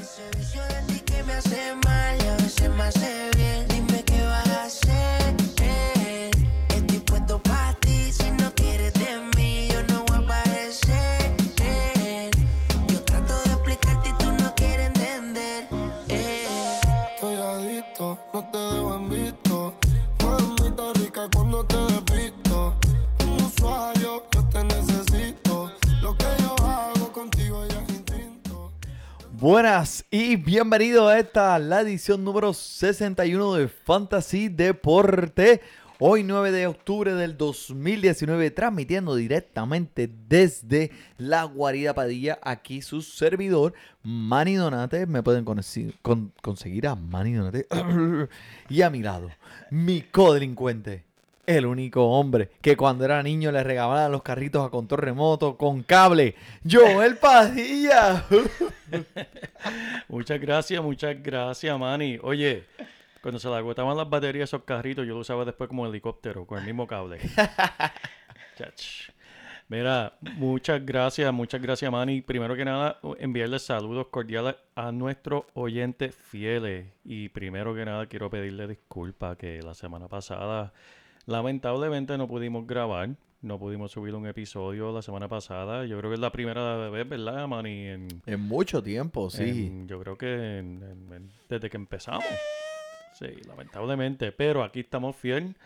Ese vicio de ti que me hace mal a veces me hace bien. Buenas y bienvenido a esta, la edición número 61 de Fantasy Deporte. Hoy 9 de octubre del 2019, transmitiendo directamente desde la Guarida Padilla, aquí su servidor, Manny Donate. Me pueden conseguir a Manny Donate. y a mi lado, mi codelincuente, el único hombre que cuando era niño le regalaban los carritos a control remoto con cable, Joel Padilla. Muchas gracias, muchas gracias, Manny. Oye, cuando se le agotaban las baterías a esos carritos, yo lo usaba después como helicóptero, con el mismo cable. Chach. Mira, muchas gracias, muchas gracias, Manny. Primero que nada, enviarles saludos cordiales a nuestros oyentes fieles. Y primero que nada, quiero pedirle disculpas que la semana pasada, lamentablemente, no pudimos grabar. No pudimos subir un episodio la semana pasada. Yo creo que es la primera vez, ¿verdad, Manny? En, En mucho tiempo, sí. en- yo creo que en- desde que empezamos. Sí, lamentablemente. Pero aquí estamos fiel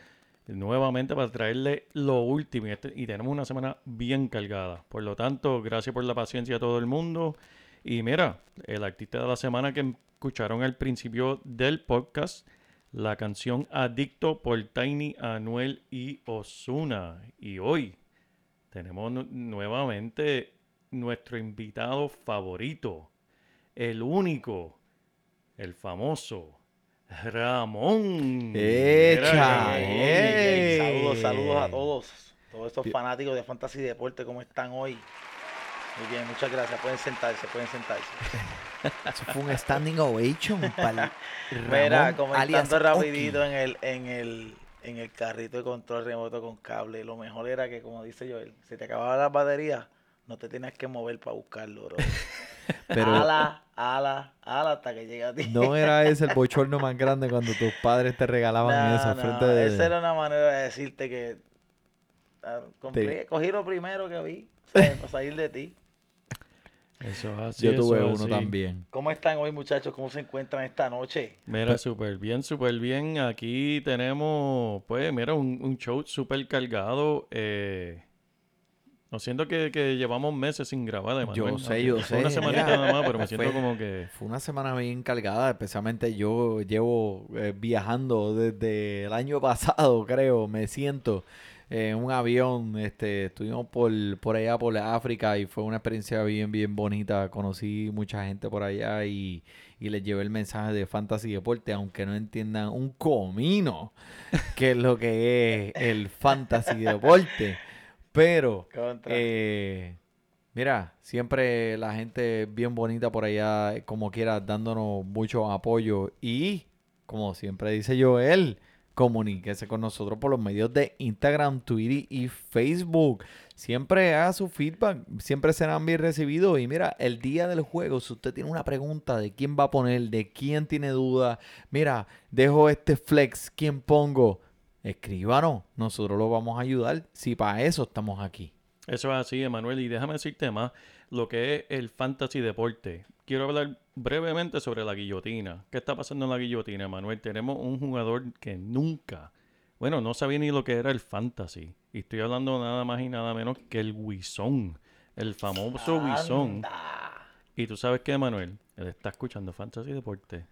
nuevamente para traerle lo último. Y, este- y tenemos una semana bien cargada. Por lo tanto, gracias por la paciencia a todo el mundo. Y mira, el artista de la semana que escucharon al principio del podcast, la canción Adicto por Tiny, Anuel y Osuna. Y hoy tenemos nu- nuevamente nuestro invitado favorito, el único, el famoso Ramón. ¡Echa! ¡Eh! Saludos, saludos a todos. Todos estos fanáticos de Fantasy Deporte, ¿cómo están hoy? Muy bien, muchas gracias. Pueden sentarse, pueden sentarse. Eso fue un standing ovation para Mira, comentando Oki. rapidito en el, en el en el carrito de control remoto con cable. Lo mejor era que, como dice Joel, si te acababa la batería, no te tenías que mover para buscarlo, bro. Pero ala, ala, ala hasta que llegue a ti. no era ese el bochorno más grande cuando tus padres te regalaban No, eso no, frente de... Esa era una manera de decirte que ah, compré- cogí lo primero que vi para salir de ti. Eso es así, Yo tuve uno así. también. ¿Cómo están hoy, muchachos? ¿Cómo se encuentran esta noche? Mira, súper bien, súper bien. Aquí tenemos, pues, mira, un, un show súper cargado. Eh, no siento que, que llevamos meses sin grabar, Emanuel. Yo sé, yo fue sé, Una semanita nada más, pero me siento Fue- como que... Fue una semana bien cargada, especialmente yo llevo eh, viajando desde el año pasado, creo, me siento en un avión, este, estuvimos por, por allá, por África y fue una experiencia bien, bien bonita, conocí mucha gente por allá y, y les llevé el mensaje de Fantasy Deporte, aunque no entiendan un comino qué es lo que es el Fantasy Deporte, pero... Eh, mira, siempre la gente bien bonita por allá, como quiera, dándonos mucho apoyo. Y, como siempre dice Joel, comuníquese con nosotros por los medios de Instagram, Twitter y Facebook. Siempre haga su feedback, siempre serán bien recibidos. Y mira, el día del juego, si usted tiene una pregunta de quién va a poner, de quién tiene duda, mira, dejo este flex, ¿quién pongo? Escríbanos, nosotros lo vamos a ayudar. Si para eso estamos aquí. Eso es así, Emanuel. Y déjame decirte más lo que es el fantasy deporte. Quiero hablar brevemente sobre la guillotina. ¿Qué está pasando en la guillotina, Emanuel? Tenemos un jugador que nunca, bueno, no sabía ni lo que era el fantasy. Y estoy hablando nada más y nada menos que el Wison. El famoso Wison. Y tú sabes qué, Emanuel, él está escuchando fantasy deporte.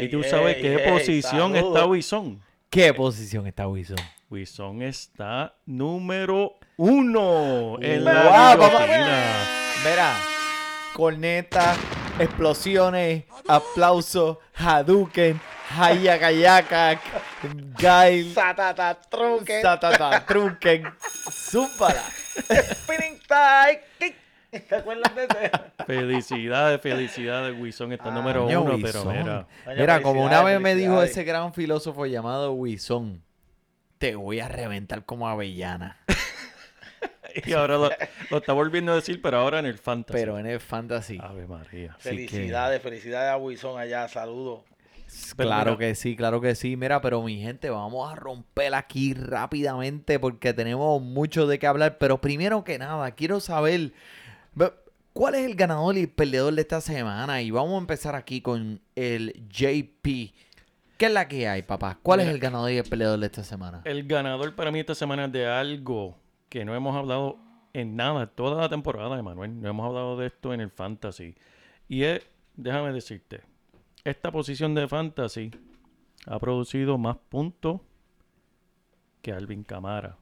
y tú sabes qué posición está Wison. ¿Qué posición está Wilson? Wison está número uno en la Wow, guillotina. Mira, corneta, explosiones, aplausos, Hadouken, Hayakayaka, Gail, Satata, truque, Satata, Trunken, Zúmbala. spinning. ¿Te acuerdas de ese? Felicidades, felicidades, Wilson está número uno, pero Wilson. mira. Mira, como una vez me dijo ese gran filósofo llamado Wison, te voy a reventar como avellana. Y ahora lo, lo está volviendo a decir, pero ahora en el fantasy. Pero en el fantasy. Ave María. Que- Felicidades, felicidades a Wilson allá, saludos. Claro mira- que sí, claro que sí. Mira, pero mi gente, vamos a romper aquí rápidamente porque tenemos mucho de qué hablar. Pero primero que nada, quiero saber cuál es el ganador y el perdedor de esta semana. Y vamos a empezar aquí con el JP. ¿Qué es la que hay, papá? ¿Cuál es el ganador y el perdedor de esta semana? El ganador para mí esta semana es de algo que no hemos hablado en nada toda la temporada, Emanuel. No hemos hablado de esto en el fantasy. Y es, déjame decirte, esta posición de fantasy ha producido más puntos que Alvin Camara,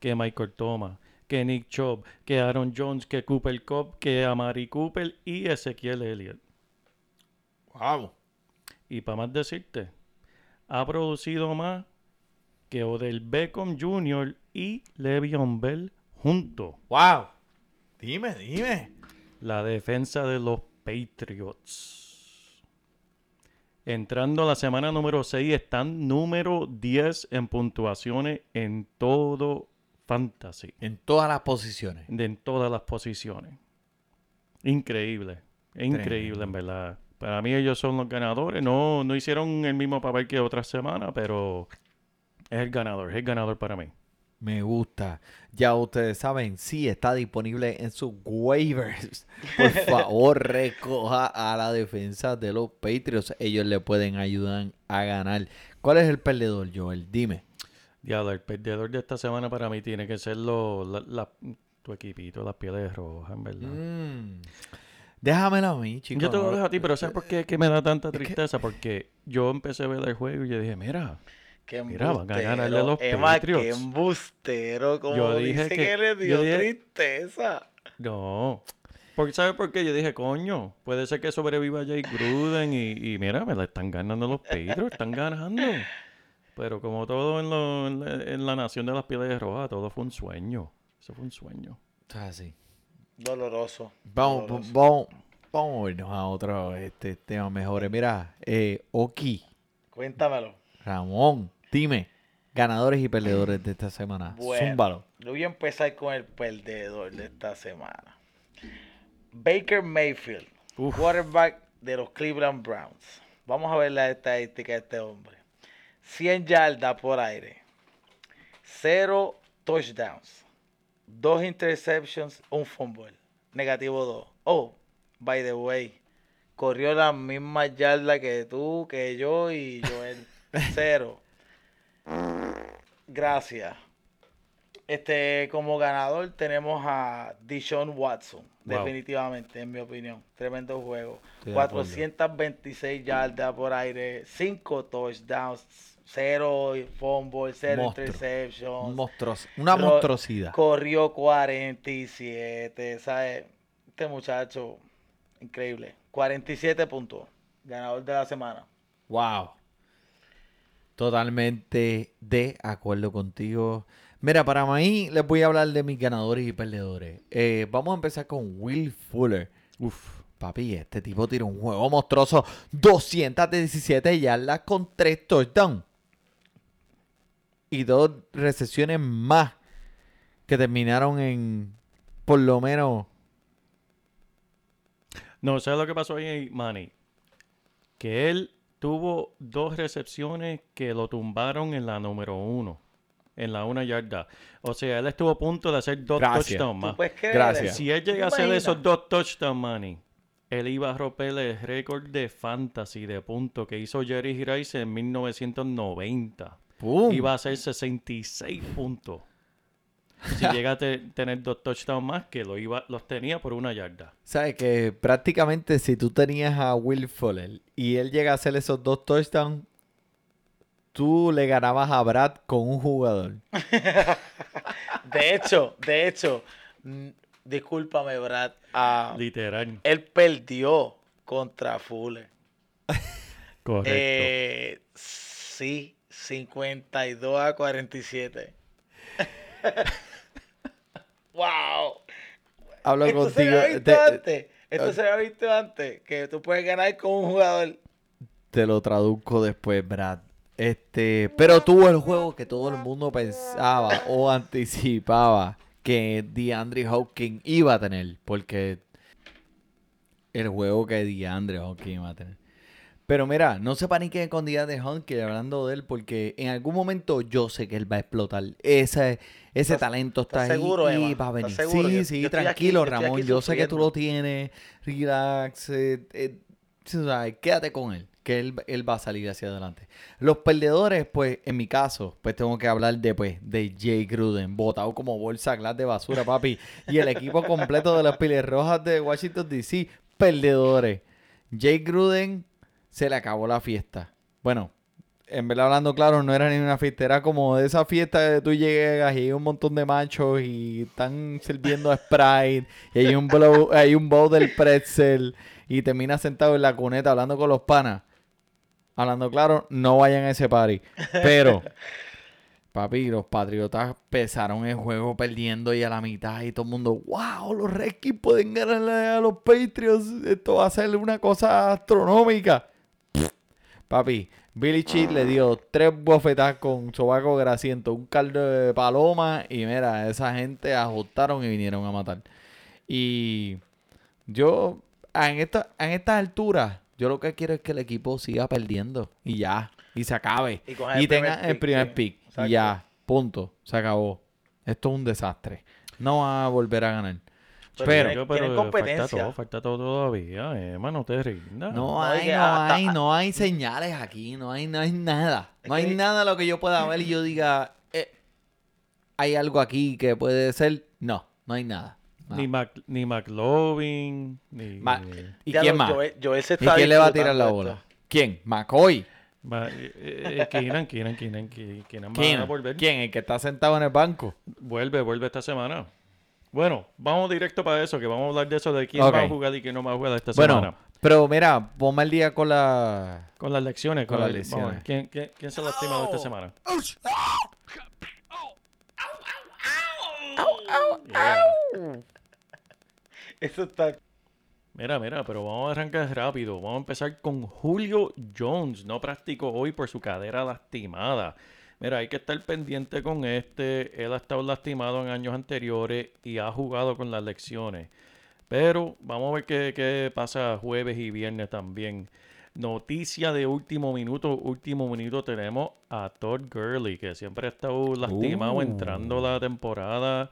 que Michael Thomas, que Nick Chubb, que Aaron Jones, que Cooper Cup, que Amari Cooper y Ezequiel Elliott. Wow. Y para más decirte, ha producido más que Odell Beckham Jr. y Le'Veon Bell juntos. Wow. Dime, dime. La defensa de los Patriots. Entrando a la semana número 6, están número 10 en puntuaciones en todo fantasy. En todas las posiciones. de en todas las posiciones. Increíble. Increíble, en verdad. Para mí ellos son los ganadores. No, no hicieron el mismo papel que otra semana, pero es el ganador. Es el ganador para mí. Me gusta. Ya ustedes saben, sí está disponible en sus waivers. Por favor, recoja a la defensa de los Patriots. Ellos le pueden ayudar a ganar. ¿Cuál es el perdedor, Joel? Dime. Diablo, el perdedor de esta semana para mí tiene que ser lo- la- la- tu equipito, las pieles rojas, en verdad. Mm. Déjamelo a mí, chicos. Yo te lo dejo a ti, pero ¿sabes por qué es que me da tanta tristeza? Porque yo empecé a ver el juego y yo dije, mira, Qué Mira, van a ganarle los Emma, Patriots. qué embustero. Como Yo dije dice que- que, le yo dio dije- tristeza. No. Porque, ¿Sabes por qué? Yo dije, coño, puede ser que sobreviva Jay Gruden y, y mira, me la están ganando los Patriots, están ganando. Pero como todo en, lo- en la, en la nación de las pieles rojas, todo fue un sueño. Eso fue un sueño. Está así. Doloroso. Vamos, doloroso. vamos, vamos a irnos a otro este, tema mejor. Mira, eh, Oki, Cuéntamelo. Ramón, dime. Ganadores y perdedores de esta semana. Bueno. Zúmbalo. Yo voy a empezar con el perdedor de esta semana. Baker Mayfield, Uf. quarterback de los Cleveland Browns. Vamos a ver la estadística de este hombre. 100 yardas por aire, 0 touchdowns, 2 interceptions, un fumble, negativo 2. Oh, by the way, corrió la misma yarda que tú, que yo y Joel. Cero. Gracias. Este, como ganador tenemos a Dishon Watson, Wow. definitivamente, en mi opinión. Tremendo juego. Estoy de acuerdo. 426 yardas por aire, 5 touchdowns, 0 fumble, 0 Monstruo. interceptions. Monstruos- una monstruosidad. Corrió 47, ¿sabes? Este muchacho, increíble. 47 puntos, ganador de la semana. Wow. Totalmente de acuerdo contigo. Mira, para mí les voy a hablar de mis ganadores y perdedores. Eh, vamos a empezar con Will Fuller. Uf. Papi, este tipo tiró un juego monstruoso. 217 yardas con 3 touchdowns. Y dos recesiones más que terminaron en por lo menos No, ¿sabes lo que pasó ahí, Manny? Que él tuvo dos recepciones que lo tumbaron en la número uno. En la una yarda. O sea, él estuvo a punto de hacer dos Gracias. touchdowns ¿Tú más. puedes creer Gracias. Si él llega a ¿Te hacer esos dos touchdowns, Manny, él iba a romper el récord de fantasy de puntos que hizo Jerry Rice en 1990. ¡pum! Iba a hacer 66 puntos. Si llega a te- tener dos touchdowns más, que lo iba, los tenía por una yarda. Sabes que prácticamente si tú tenías a Will Fuller y él llega a hacer esos dos touchdowns, tú le ganabas a Brad con un jugador. De hecho, de hecho, mm, discúlpame, Brad. ah, Literal. él perdió contra Fuller. Correcto. Eh, sí, 52 a 47. Hablo Esto se contigo. había visto te- antes. Esto se había visto antes. Que tú puedes ganar con un jugador. Te lo traduzco después, Brad. Este, pero tuvo el juego que todo el mundo pensaba o anticipaba que DeAndre Hopkins iba a tener, porque el juego que DeAndre Hopkins iba a tener. Pero mira, no se paniquen con DeAndre Hopkins hablando de él, porque en algún momento yo sé que él va a explotar. Ese, ese ¿Estás- talento está ahí seguro, y Emma? va a venir. Sí, Yo- sí, yo tranquilo, aquí Ramón. Yo sé que tú lo tienes. Relax. eh, eh, quédate con él, que él, él va a salir hacia adelante. Los perdedores, pues, en mi caso, pues tengo que hablar de, pues, de Jay Gruden, botado como bolsa glass de basura, papi. y el equipo completo de las Piles Rojas de Washington, D.C., perdedores. Jay Gruden se le acabó la fiesta. Bueno, en verdad hablando claro, no era ni una fiesta, era como de esa fiesta que tú llegas y hay un montón de machos y están sirviendo Sprite y hay un, blow, hay un bowl del pretzel y terminas sentado en la cuneta hablando con los panas. Hablando claro, no vayan a ese party. Pero, papi, los Patriotas pesaron el juego perdiendo y a la mitad y todo el mundo, wow, los Redskins pueden ganarle a los Patriots. Esto va a ser una cosa astronómica. Papi, Billy Cheat le dio tres bofetadas con sobaco grasiento, un caldo de paloma y mira, esa gente ajustaron y vinieron a matar. Y yo, en, esta, en estas alturas, yo lo que quiero es que el equipo siga perdiendo y ya, y se acabe. Y Y tenga el primer sí. pick. Exacto. Y ya, punto, se acabó. Esto es un desastre. No va a volver a ganar. Pero Pero, tienen falta competencia. todo, falta todo todavía. Emma, no te rindas. No No, hay, no hasta- hay, no hay señales aquí, no hay, no hay nada. Es No hay nada a lo que yo pueda ver y yo diga, eh, hay algo aquí que puede ser. No, no hay nada. No. Ni, Mac, ni McLovin, ni... Ma- ¿Y Ya quién lo- más? Joel, Joel se ¿Y quién le va a tirar la bola? esto. ¿Quién? ¿McCoy? Ma- eh, eh, Keenan, Keenan, Keenan, Keenan, Keenan va ¿Quién? a volver. ¿Quién? El que está sentado en el banco. Vuelve, vuelve esta semana. Bueno, vamos directo para eso, que vamos a hablar de eso, de quién va a jugar y quién no va a jugar esta Bueno, semana. pero mira, ponme el día con la... Con las lecciones. Con Con, las lecciones. ¿Quién, quién, quién se ha lastimado esta semana? Yeah. Eso está. Mira, mira, pero vamos a arrancar rápido. Vamos a empezar con Julio Jones. No practicó hoy por su cadera lastimada. Mira, hay que estar pendiente con este. Él ha estado lastimado en años anteriores y ha jugado con las lecciones. Pero vamos a ver qué, qué pasa jueves y viernes también. Noticia de último minuto. Último minuto tenemos a Todd Gurley, que siempre ha estado lastimado Uh. entrando la temporada.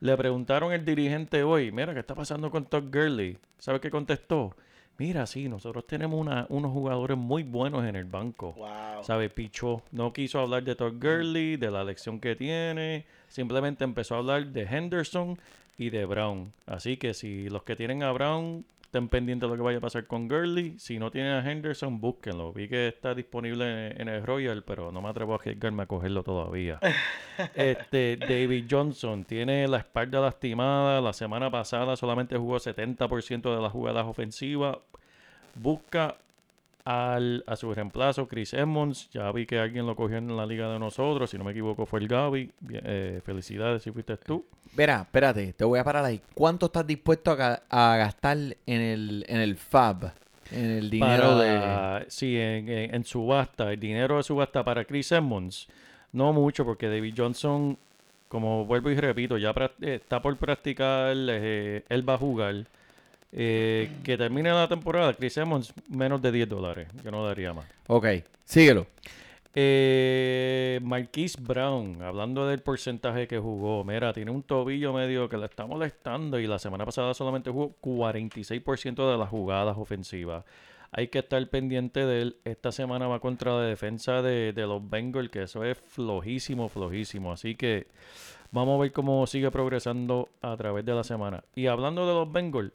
Le preguntaron el dirigente hoy, mira, ¿qué está pasando con Todd Gurley? ¿Sabe qué contestó? Mira, sí, nosotros tenemos una- unos jugadores muy buenos en el banco. Wow. ¿Sabe? Pichó. No quiso hablar de Todd Gurley, de la lección que tiene. Simplemente empezó a hablar de Henderson y de Brown. Así que si los que tienen a Brown, estén pendientes de lo que vaya a pasar con Gurley. Si no tienen a Henderson, búsquenlo. Vi que está disponible en, en el Royal, pero no me atrevo a arriesgarme a cogerlo todavía. este David Johnson tiene la espalda lastimada. La semana pasada solamente jugó 70% de las jugadas ofensivas. Busca al, a su reemplazo, Chris Edmonds. Ya vi que alguien lo cogió en la liga de nosotros. Si no me equivoco, fue el Gaby. Eh, felicidades si fuiste tú. Verá, espérate, te voy a parar ahí. ¿Cuánto estás dispuesto a, a gastar en el, en el FAB? En el dinero de... Sí, en, en- en subasta. El dinero de subasta para Chris Edmonds. No mucho, porque David Johnson, como vuelvo y repito, ya eh, está por practicar. eh, él va a jugar. Eh, que termine la temporada, Chris Edmonds, menos de 10 dólares. Yo no daría más. Ok, síguelo. Eh, Marquise Brown, hablando del porcentaje que jugó, mira, tiene un tobillo medio que le está molestando y la semana pasada solamente jugó 46% de las jugadas ofensivas. Hay que estar pendiente de él. Esta semana va contra la defensa de, de los Bengals, que eso es flojísimo, flojísimo. Así que vamos a ver cómo sigue progresando a través de la semana. Y hablando de los Bengals,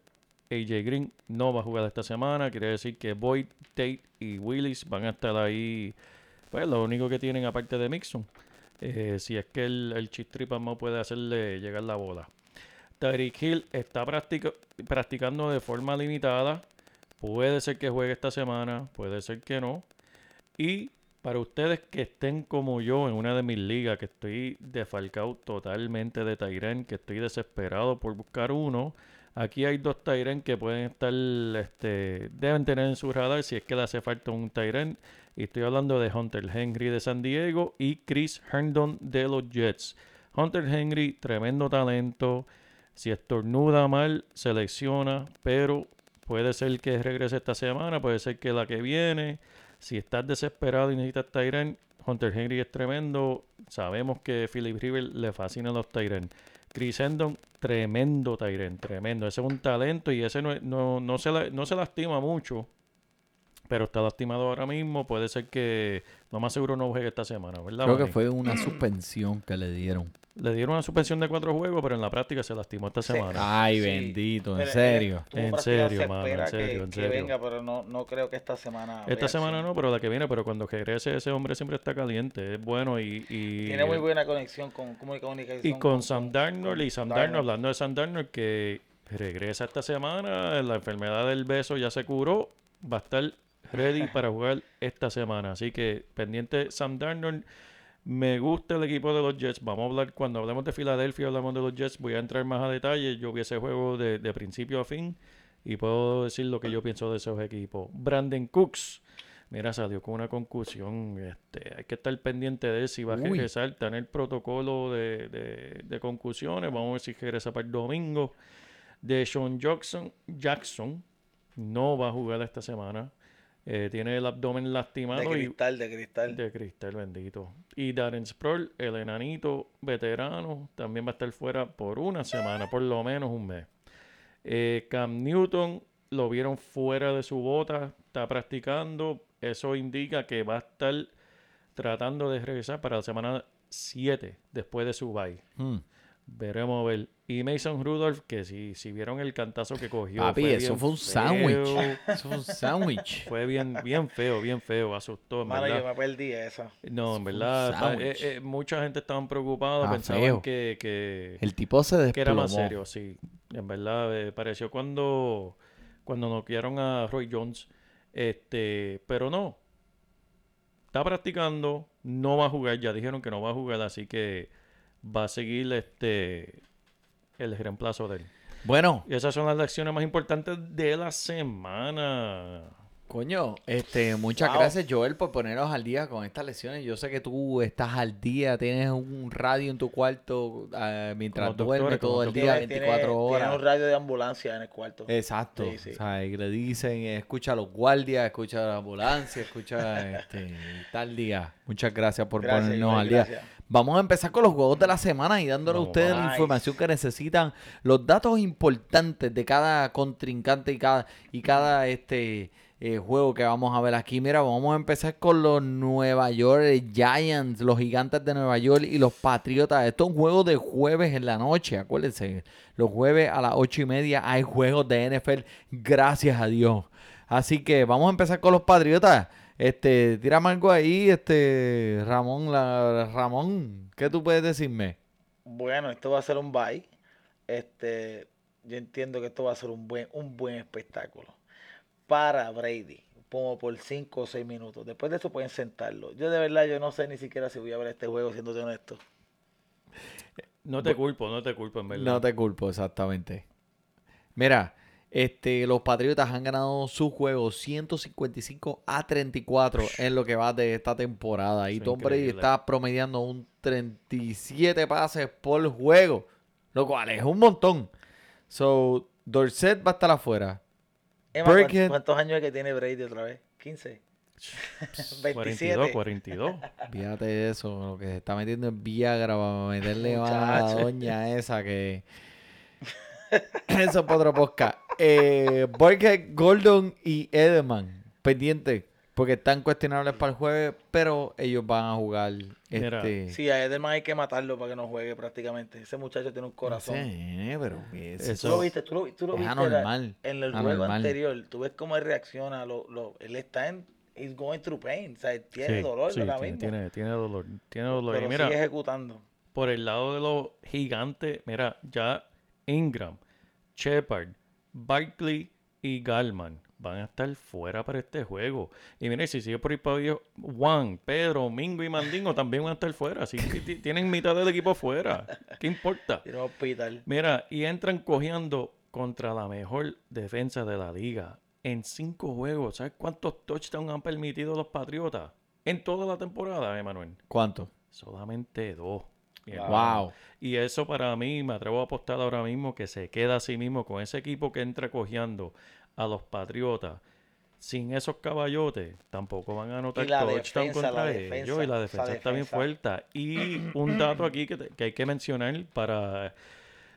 AJ Green no va a jugar esta semana. Quiere decir que Boyd, Tate y Willis van a estar ahí. Pues lo único que tienen aparte de Mixon. eh, si es que el, el no puede hacerle llegar la bola. Tyreek Hill está practica- practicando de forma limitada. Puede ser que juegue esta semana, puede ser que no. Y para ustedes que estén como yo en una de mis ligas, que estoy defalcado totalmente de Tyren, que estoy desesperado por buscar uno, aquí hay dos Tyren que pueden estar, este, deben tener en su radar si es que le hace falta un Tyren. Y estoy hablando de Hunter Henry de San Diego y Chris Herndon de los Jets. Hunter Henry, tremendo talento. Si estornuda mal, selecciona, pero puede ser que regrese esta semana, puede ser que la que viene. Si estás desesperado y necesitas Tyren, Hunter Henry es tremendo. Sabemos que Philip River le fascinan los Tyren. Chris Hendon, tremendo Tyren, tremendo. Ese es un talento y ese no, no, no, se, la- no se lastima mucho. Pero está lastimado ahora mismo. Puede ser que lo más seguro no juegue esta semana, ¿verdad? Creo que fue una suspensión que le dieron. Le dieron una suspensión de cuatro juegos, pero en la práctica se lastimó esta Sí. semana. Ay, Sí, bendito, en Pero, eh, serio. En serio, se mano, en serio, que, en que venga, pero no, no creo que esta semana. Esta semana no, pero la que viene, pero cuando regrese ese hombre siempre está caliente, es bueno y... y Tiene muy buena conexión con, con comunicación. Y con Sam Darnold, y con Sam. Darnold, hablando de Sam Darnold, que regresa esta semana, la enfermedad del beso ya se curó, va a estar ready para jugar esta semana. Así que pendiente Sam Darnold. Me gusta el equipo de los Jets. Vamos a hablar, cuando hablemos de Filadelfia, hablamos de los Jets, voy a entrar más a detalle. Yo vi ese juego de, de principio a fin y puedo decir lo que yo pienso de esos equipos. Brandon Cooks. Mira, salió con una concusión. Este, hay que estar pendiente de si va a regresar. Está en el protocolo de, de, de concusiones. Vamos a ver si regresa para el domingo. De Sean Jackson, Jackson no va a jugar esta semana. Eh, tiene el abdomen lastimado De y cristal, de cristal. de cristal bendito. Y Darren Sproul, el enanito veterano, también va a estar fuera por una semana, por lo menos un mes. Eh, Cam Newton lo vieron fuera de su bota, está practicando. Eso indica que va a estar tratando de regresar para la semana 7 después de su bye. Hmm. Veremos a ver. Y Mason Rudolph, que si, si vieron el cantazo que cogió. Papi, eso bien fue un feo. sándwich. Eso fue un sándwich. Fue bien, bien feo, bien feo. Asustó, en Mano, verdad. yo me perdí esa. No, en fue verdad, eh, eh, mucha gente estaba preocupada, Ah, pensaban feo. que, que, El tipo se que era más desplomó. serio, sí. En verdad, eh, pareció cuando, cuando noquearon a Roy Jones, este, pero no. Está practicando, no va a jugar, ya dijeron que no va a jugar, así que va a seguir este el reemplazo de él. Bueno, Y esas son las lecciones más importantes de la semana. coño, este, muchas Wow. gracias Joel por ponernos al día con estas lesiones. Yo sé que tú estás al día, tienes un radio en tu cuarto ah, mientras Como duermes todo el día, Tiene- 24 tiene- horas. Tiene un radio de ambulancia en el cuarto. Exacto. Sí, sí. O sea, y le dicen, escucha a los guardias, escucha a la ambulancia, escucha este, tal día. Muchas gracias por Gracias, ponernos Joel, al día. gracias. Vamos a empezar con los juegos de la semana y dándole a ustedes la información que necesitan, los datos importantes de cada contrincante y cada, y cada este eh, juego que vamos a ver aquí. Mira, vamos a empezar con los Nueva York Giants, los gigantes de Nueva York y los Patriotas. Esto es un juego de jueves en la noche, acuérdense. Los jueves a las ocho y media hay juegos de NFL, gracias a Dios. Así que vamos a empezar con los Patriotas. Este, tírame algo ahí, este, Ramón, la, Ramón, ¿qué tú puedes decirme? Bueno, esto va a ser un bye. Este, yo entiendo que esto va a ser un buen, un buen espectáculo para Brady, como por 5 o 6 minutos. Después de eso pueden sentarlo. Yo de verdad yo no sé ni siquiera si voy a ver este juego, siendo honesto. No te culpo, no te culpo, en verdad. No te culpo, exactamente. Mira, este, los Patriotas han ganado su juego 155 a 34 en lo que va de esta temporada. Y Tom Brady está promediando un 37 pases por juego, lo cual es un montón. So, Dorset va a estar afuera. Emma, ¿cuán- Burkhead. ¿cuántos años es que tiene Brady otra vez? 15. 27. 42, 42. Fíjate eso, lo que se está metiendo en Viagra para meterle a la doña esa que... Eso es para otro podcast. Eh, Burkhead, Gordon y Edelman, pendiente, porque están cuestionables para el jueves, pero ellos van a jugar. Mira, Este... Sí, a Edelman hay que matarlo para que no juegue prácticamente. Ese muchacho tiene un corazón. Sí, pero es- Eso- Tú lo viste, tú lo, tú lo Es viste la- anormal, en el juego anormal. anterior. Tú ves cómo él reacciona. Lo, lo, él está en. He's going through pain. O sea, él tiene Sí, dolor sí, ahora tiene, mismo. tiene, tiene dolor. Tiene dolor. Y pero mira, sigue ejecutando. por el lado de los gigantes, mira, ya Ingram, Shepard, Barkley y Galman. van a estar fuera para este juego. Y mire, si sigue por ahí para abajo, Juan, Pedro, Mingo y Mandingo también van a estar fuera. Así que ti- tienen mitad del equipo fuera. ¿Qué importa? Hospital. Mira, y entran cogiendo contra la mejor defensa de la liga en cinco juegos. ¿Sabes cuántos touchdowns han permitido los Patriotas en toda la temporada, Emanuel? ¿Cuánto? Solamente dos. Wow. Y eso para mí, me atrevo a apostar ahora mismo que se queda así mismo con ese equipo que entra cogiendo a los Patriotas. Sin esos caballotes, tampoco van a anotar touchdown defensa, contra la ellos. defensa, y la defensa está bien defensa. fuerte. Y un dato aquí que, te- que hay que mencionar para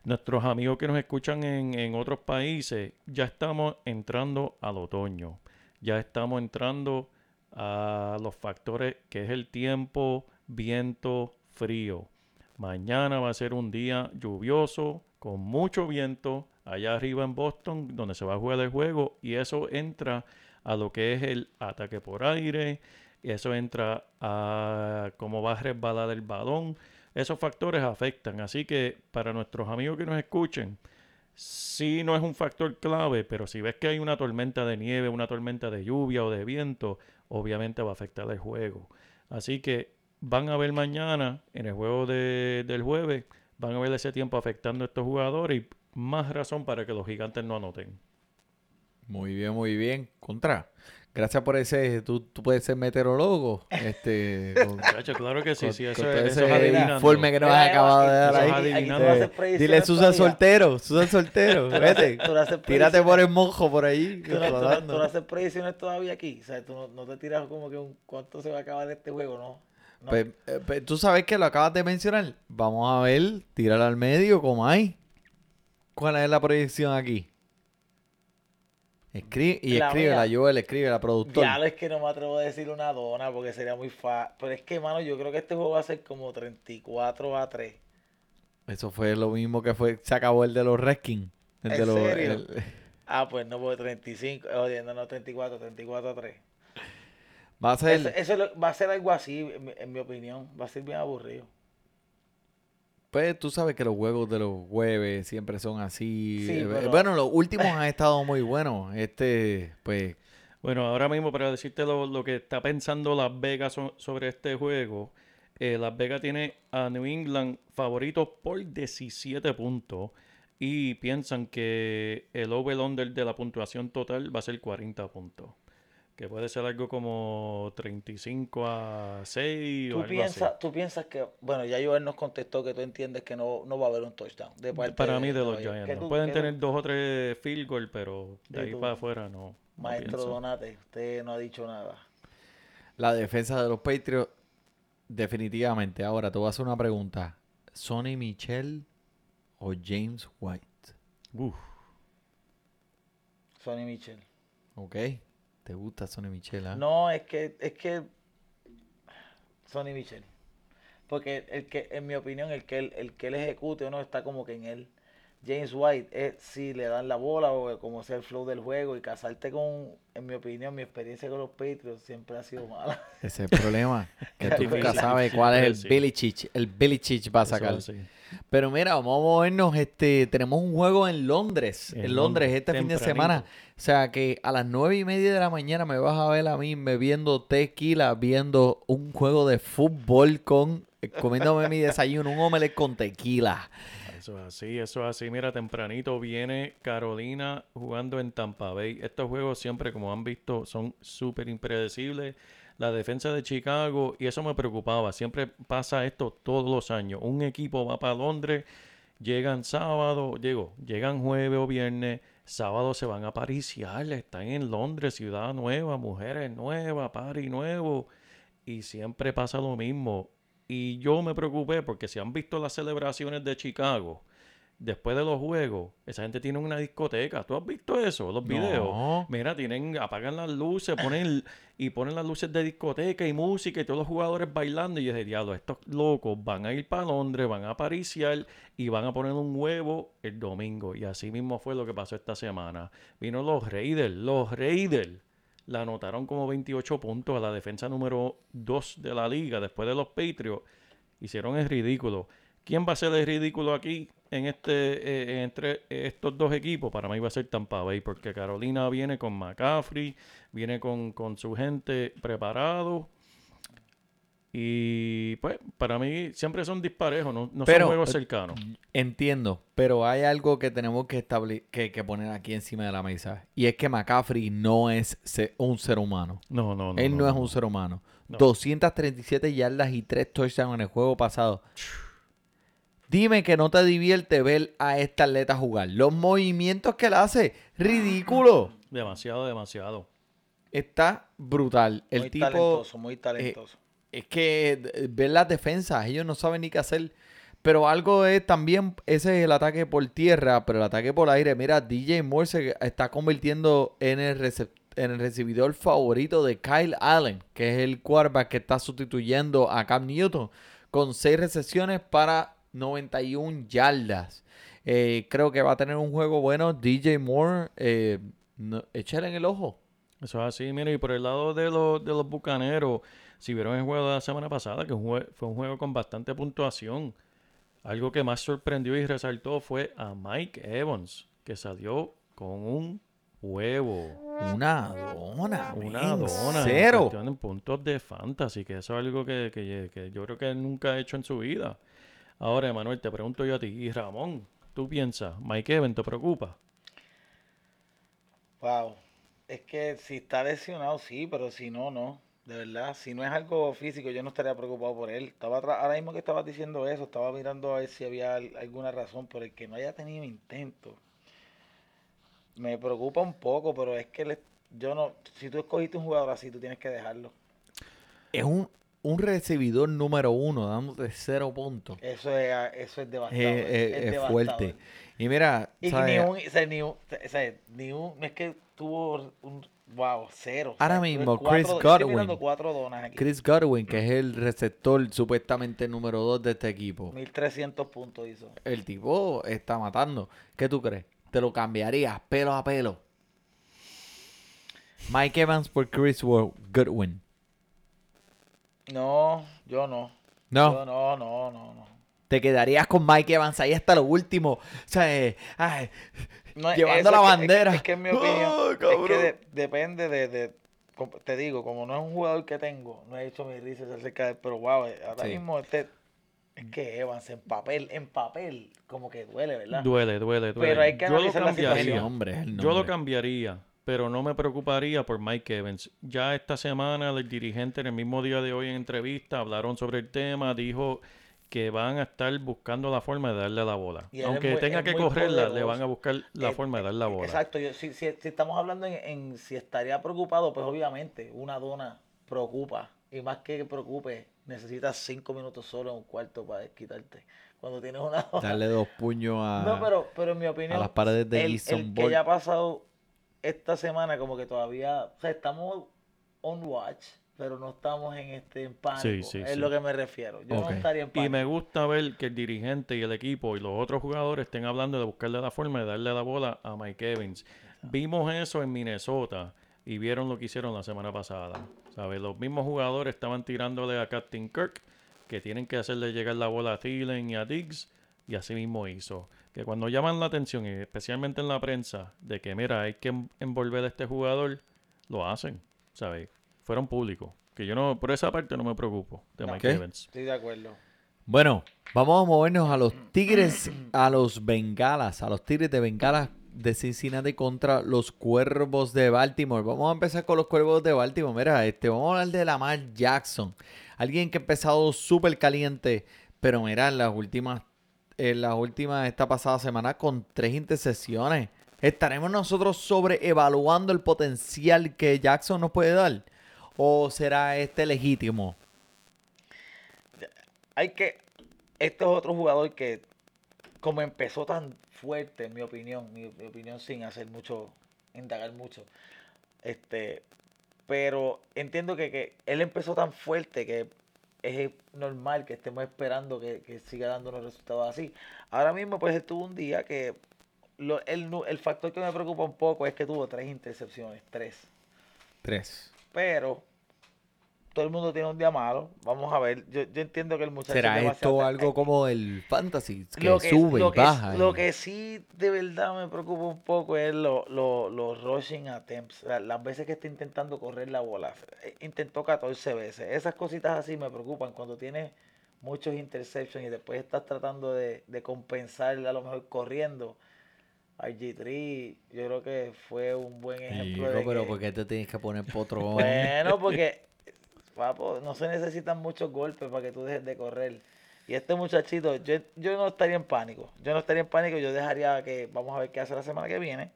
nuestros amigos que nos escuchan en, en otros países, ya estamos entrando al otoño. Ya estamos entrando a los factores que es el tiempo, viento, frío. Mañana va a ser un día lluvioso, con mucho viento, allá arriba en Boston, donde se va a jugar el juego, y eso entra a lo que es el ataque por aire, y eso entra a cómo va a resbalar el balón. Esos factores afectan, así que para nuestros amigos que nos escuchen, sí no es un factor clave, pero si ves que hay una tormenta de nieve, una tormenta de lluvia o de viento, obviamente va a afectar el juego. Así que van a ver mañana en el juego de- del jueves, van a ver ese tiempo afectando a estos jugadores y más razón para que los gigantes no anoten. Muy bien, muy bien. Contra. Gracias por ese. Tú, tú puedes ser meteorólogo. Este. con- Muchacho, claro que sí, con- sí, con eso, todo eso ese es informe que nos has acabado de dar ahí. Eh, Dile Susan soltero, Susan soltero, vete. Tú no Tírate por el monjo por ahí. Tú no, tú no haces predicciones todavía aquí. O sea, tú no, no te tiras como que un cuánto se va a acabar este juego, ¿no? No. Pues, eh, pues, tú sabes que lo acabas de mencionar. Vamos a ver, tíralo al medio, como hay. ¿Cuál es la proyección aquí? Escribe, y La escribe la mía. Joel, escribe la productora. Ya lo es que no me atrevo a decir una dona porque sería muy fácil. Pero es que, mano, yo creo que este juego va a ser como 34 a 3. Eso fue lo mismo que fue, se acabó el de los Redskins. El de ¿En los, serio? el- Ah, pues no, porque 35, odiando, no 34, 34 a 3. Va a ser, Eso, eso es lo- va a ser algo así, en mi, en mi opinión. Va a ser bien aburrido. pues tú sabes que los juegos de los jueves siempre son así. Sí, Eh, pero- Bueno, los últimos han estado muy buenos. Este, pues, Bueno, ahora mismo para decirte lo, lo que está pensando Las Vegas so- sobre este juego, eh, Las Vegas tiene a New England favoritos por 17 puntos y piensan que el over-under de la puntuación total va a ser 40 puntos. Que puede ser algo como 35 a 6 o ¿Tú algo piensas, tú piensas que, bueno, ya Joel nos contestó que tú entiendes que no, no va a haber un touchdown. De así. parte Para mí de los. Giants. ¿Qué ¿no? tú- Pueden tú- tener dos o tres field goal, pero de ¿Y ahí tú? para afuera no. no Maestro pienso. Donate, usted no ha dicho nada. la defensa de los Patriots, definitivamente. Ahora te voy a hacer una pregunta. ¿Sonny Michel o James White? Uf. Sonny Mitchell. ¿Ok? ¿Te gusta Sonny Michel? ah? No, es que, es que Sonny Mitchell. Porque el que, en mi opinión, el que él, el que él ejecute o no está como que en él. James White es si le dan la bola o como sea el flow del juego y casarte con, en mi opinión, mi experiencia con los Patriots siempre ha sido mala. Ese es el problema. Que tú nunca sabes cuál es el. Billy Chich. El Billy Chich va a Eso sacar. Pero mira, vamos a movernos. Este, tenemos un juego en Londres. En, En Londres, este fin de semana. O sea que a las nueve y media de la mañana me vas a ver a mí bebiendo tequila, viendo un juego de fútbol con eh, comiéndome mi desayuno, un omelette con tequila. Eso es así, eso es así. Mira, tempranito viene Carolina jugando en Tampa Bay. Estos juegos siempre, como han visto, son súper impredecibles. La defensa de Chicago, y eso me preocupaba. Siempre pasa esto todos los años. Un equipo va para Londres, llegan sábado, llego, llegan jueves o viernes, sábado se van a pariciar, están en Londres, ciudad nueva, mujeres nuevas, party nuevo, y siempre pasa lo mismo. Y yo me preocupé porque si han visto las celebraciones de Chicago, después de los juegos, esa gente tiene una discoteca. ¿Tú has visto eso? Los videos. No. Mira, tienen, apagan las luces, ponen y ponen las luces de discoteca y música y todos los jugadores bailando. Y yo dije, diablo, estos locos van a ir para Londres, van a pariciar y van a poner un huevo el domingo. Y así mismo fue lo que pasó esta semana. Vino los Raiders, los Raiders. La anotaron como 28 puntos a la defensa número 2 de la liga después de los Patriots. Hicieron el ridículo. ¿Quién va a ser el ridículo aquí? en este eh, entre estos dos equipos, para mí va a ser Tampa Bay, porque Carolina viene con McCaffrey, viene con, con su gente preparado. Y pues, para mí siempre son disparejos, no, no Pero, son juegos eh, cercanos. Entiendo, pero hay algo que tenemos que, que, que poner aquí encima de la mesa. Y es que McCaffrey no es se- un ser humano. No, no, no. Él no, es un ser humano. No. 237 yardas y 3 touchdowns en el juego pasado. Dime que no te divierte ver a este atleta jugar. Los movimientos que él hace, ridículo. Demasiado, demasiado. Está brutal. El muy tipo talentoso, muy talentoso. Es que eh, ver las defensas, ellos no saben ni qué hacer. Pero algo es también, ese es el ataque por tierra, pero el ataque por aire. Mira, DJ Moore se está convirtiendo en el, en el recibidor favorito de Kyle Allen, que es el quarterback que está sustituyendo a Cam Newton, con 6 recepciones para 91 yardas. Eh, creo que va a tener un juego bueno. DJ Moore, eh, échale en el ojo. Eso es así, mira, y por el lado de los, de los bucaneros, si vieron el juego de la semana pasada, que fue un juego con bastante puntuación, algo que más sorprendió y resaltó fue a Mike Evans, que salió con un huevo. Una dona. Una dona Cero. en puntos de fantasy, que eso es algo que, que- que yo creo que él nunca ha hecho en su vida. Ahora, Emanuel, te pregunto yo a ti, y Ramón, ¿tú piensas, Mike Evans te preocupa? Wow. Es que si está lesionado, sí, pero si no, no. De verdad, si no es algo físico, yo no estaría preocupado por él. Estaba ahora mismo que estabas diciendo eso, estaba mirando a ver si había al- alguna razón por el que no haya tenido intento. Me preocupa un poco, pero es que le- yo no. Si tú escogiste un jugador así, tú tienes que dejarlo. Es un, un recibidor número uno, dándote cero puntos. Eso es, ah, eso es Es, devastador. es- es devastador. fuerte. Y mira, Y ¿sabes? ni un, o sea, ni un, o sea, ni un, no es que tuvo un, wow, cero. o sea, Ahora mismo, cuatro- Chris estoy Godwin. cuatro donas aquí. Chris Godwin, que es el receptor supuestamente número dos de este equipo. 1300 puntos hizo. El tipo está matando. ¿Qué tú crees? ¿Te lo cambiarías pelo a pelo? Mike Evans por Chris Godwin. No, yo no. No. Yo no, no, no, no. Te quedarías con Mike Evans ahí hasta lo último. O sea, eh, ay, No, Llevando eso la bandera. Es, es que en mi opinión, Ah, es que de- depende de, de- como te digo, como no es un jugador que tengo, no he hecho mis risas acerca de él, pero wow, eh, ahora Sí. mismo este, es que Evans en papel, en papel, como que duele, ¿verdad? Duele, duele, duele. Pero hay que Yo lo analizar la cambiaría. el nombre, el Yo lo cambiaría, pero no me preocuparía por Mike Evans. Ya esta semana el dirigente en el mismo día de hoy en entrevista hablaron sobre el tema, dijo que van a estar buscando la forma de darle la bola. Y Aunque muy- tenga que correrla, le van a buscar la Eh, forma de dar la bola. Exacto, yo, si, si, si estamos hablando en, en si estaría preocupado, pues obviamente una dona preocupa. Y más que preocupe, necesitas cinco minutos solo en un cuarto para desquitarte. Cuando tienes una dona. Darle dos puños a. No, pero, pero en mi opinión, las paredes de el, el que ya ha pasado esta semana, como que todavía, o sea, estamos on watch, pero no estamos en este en pánico. Sí, sí, es sí. lo que me refiero. Yo no estaría en pánico. Y me gusta ver que el dirigente y el equipo y los otros jugadores estén hablando de buscarle la forma de darle la bola a Mike Evans. Vimos eso en Minnesota y vieron lo que hicieron la semana pasada. ¿Sabes? Los mismos jugadores estaban tirándole a Captain Kirk que tienen que hacerle llegar la bola a Thielen y a Diggs y así mismo hizo. Que cuando llaman la atención, y especialmente en la prensa, de que mira, hay que en- envolver a este jugador, lo hacen, ¿sabes? Fueron públicos. Que yo no, por esa parte no me preocupo de No. Mike ¿Qué? Evans. Estoy de acuerdo. Bueno, vamos a movernos a los Tigres, a los Bengalas, a los Tigres de Bengalas de Cincinnati contra los Cuervos de Baltimore. Vamos a empezar con los Cuervos de Baltimore. Mira, este, vamos a hablar de Lamar Jackson. Alguien que ha empezado súper caliente, pero mira, en las últimas, en las últimas, esta pasada semana con tres intercesiones. ¿Estaremos nosotros sobreevaluando el potencial que Jackson nos puede dar? ¿O será este legítimo? Hay que. Este es otro jugador que, como empezó tan fuerte, en mi opinión, mi, mi opinión sin hacer mucho, indagar mucho, este, pero entiendo que, que él empezó tan fuerte que es normal que estemos esperando que, que siga dando unos resultados así. Ahora mismo, pues él tuvo un día que lo- el, el factor que me preocupa un poco es que tuvo tres intercepciones, tres. Tres. Pero todo el mundo tiene un día malo. Vamos a ver. Yo, yo entiendo que el muchacho. ¿Será esto algo como el fantasy? Que, lo sube lo y que, baja. Lo y- que sí de verdad me preocupa un poco es lo- lo- los rushing attempts. la- Las veces que está intentando correr la bola. Eh, Intentó 14 veces. Esas cositas así me preocupan cuando tienes muchos interceptions y después estás tratando de, de compensar a lo mejor corriendo. RG3 yo creo que fue un buen ejemplo Chico, de pero que- ¿por qué te tienes que poner potrón? bueno, porque papo, no se necesitan muchos golpes para que tú dejes de correr. Y este muchachito, yo, yo no estaría en pánico. Yo no estaría en pánico, yo dejaría que, vamos a ver qué hace la semana que viene.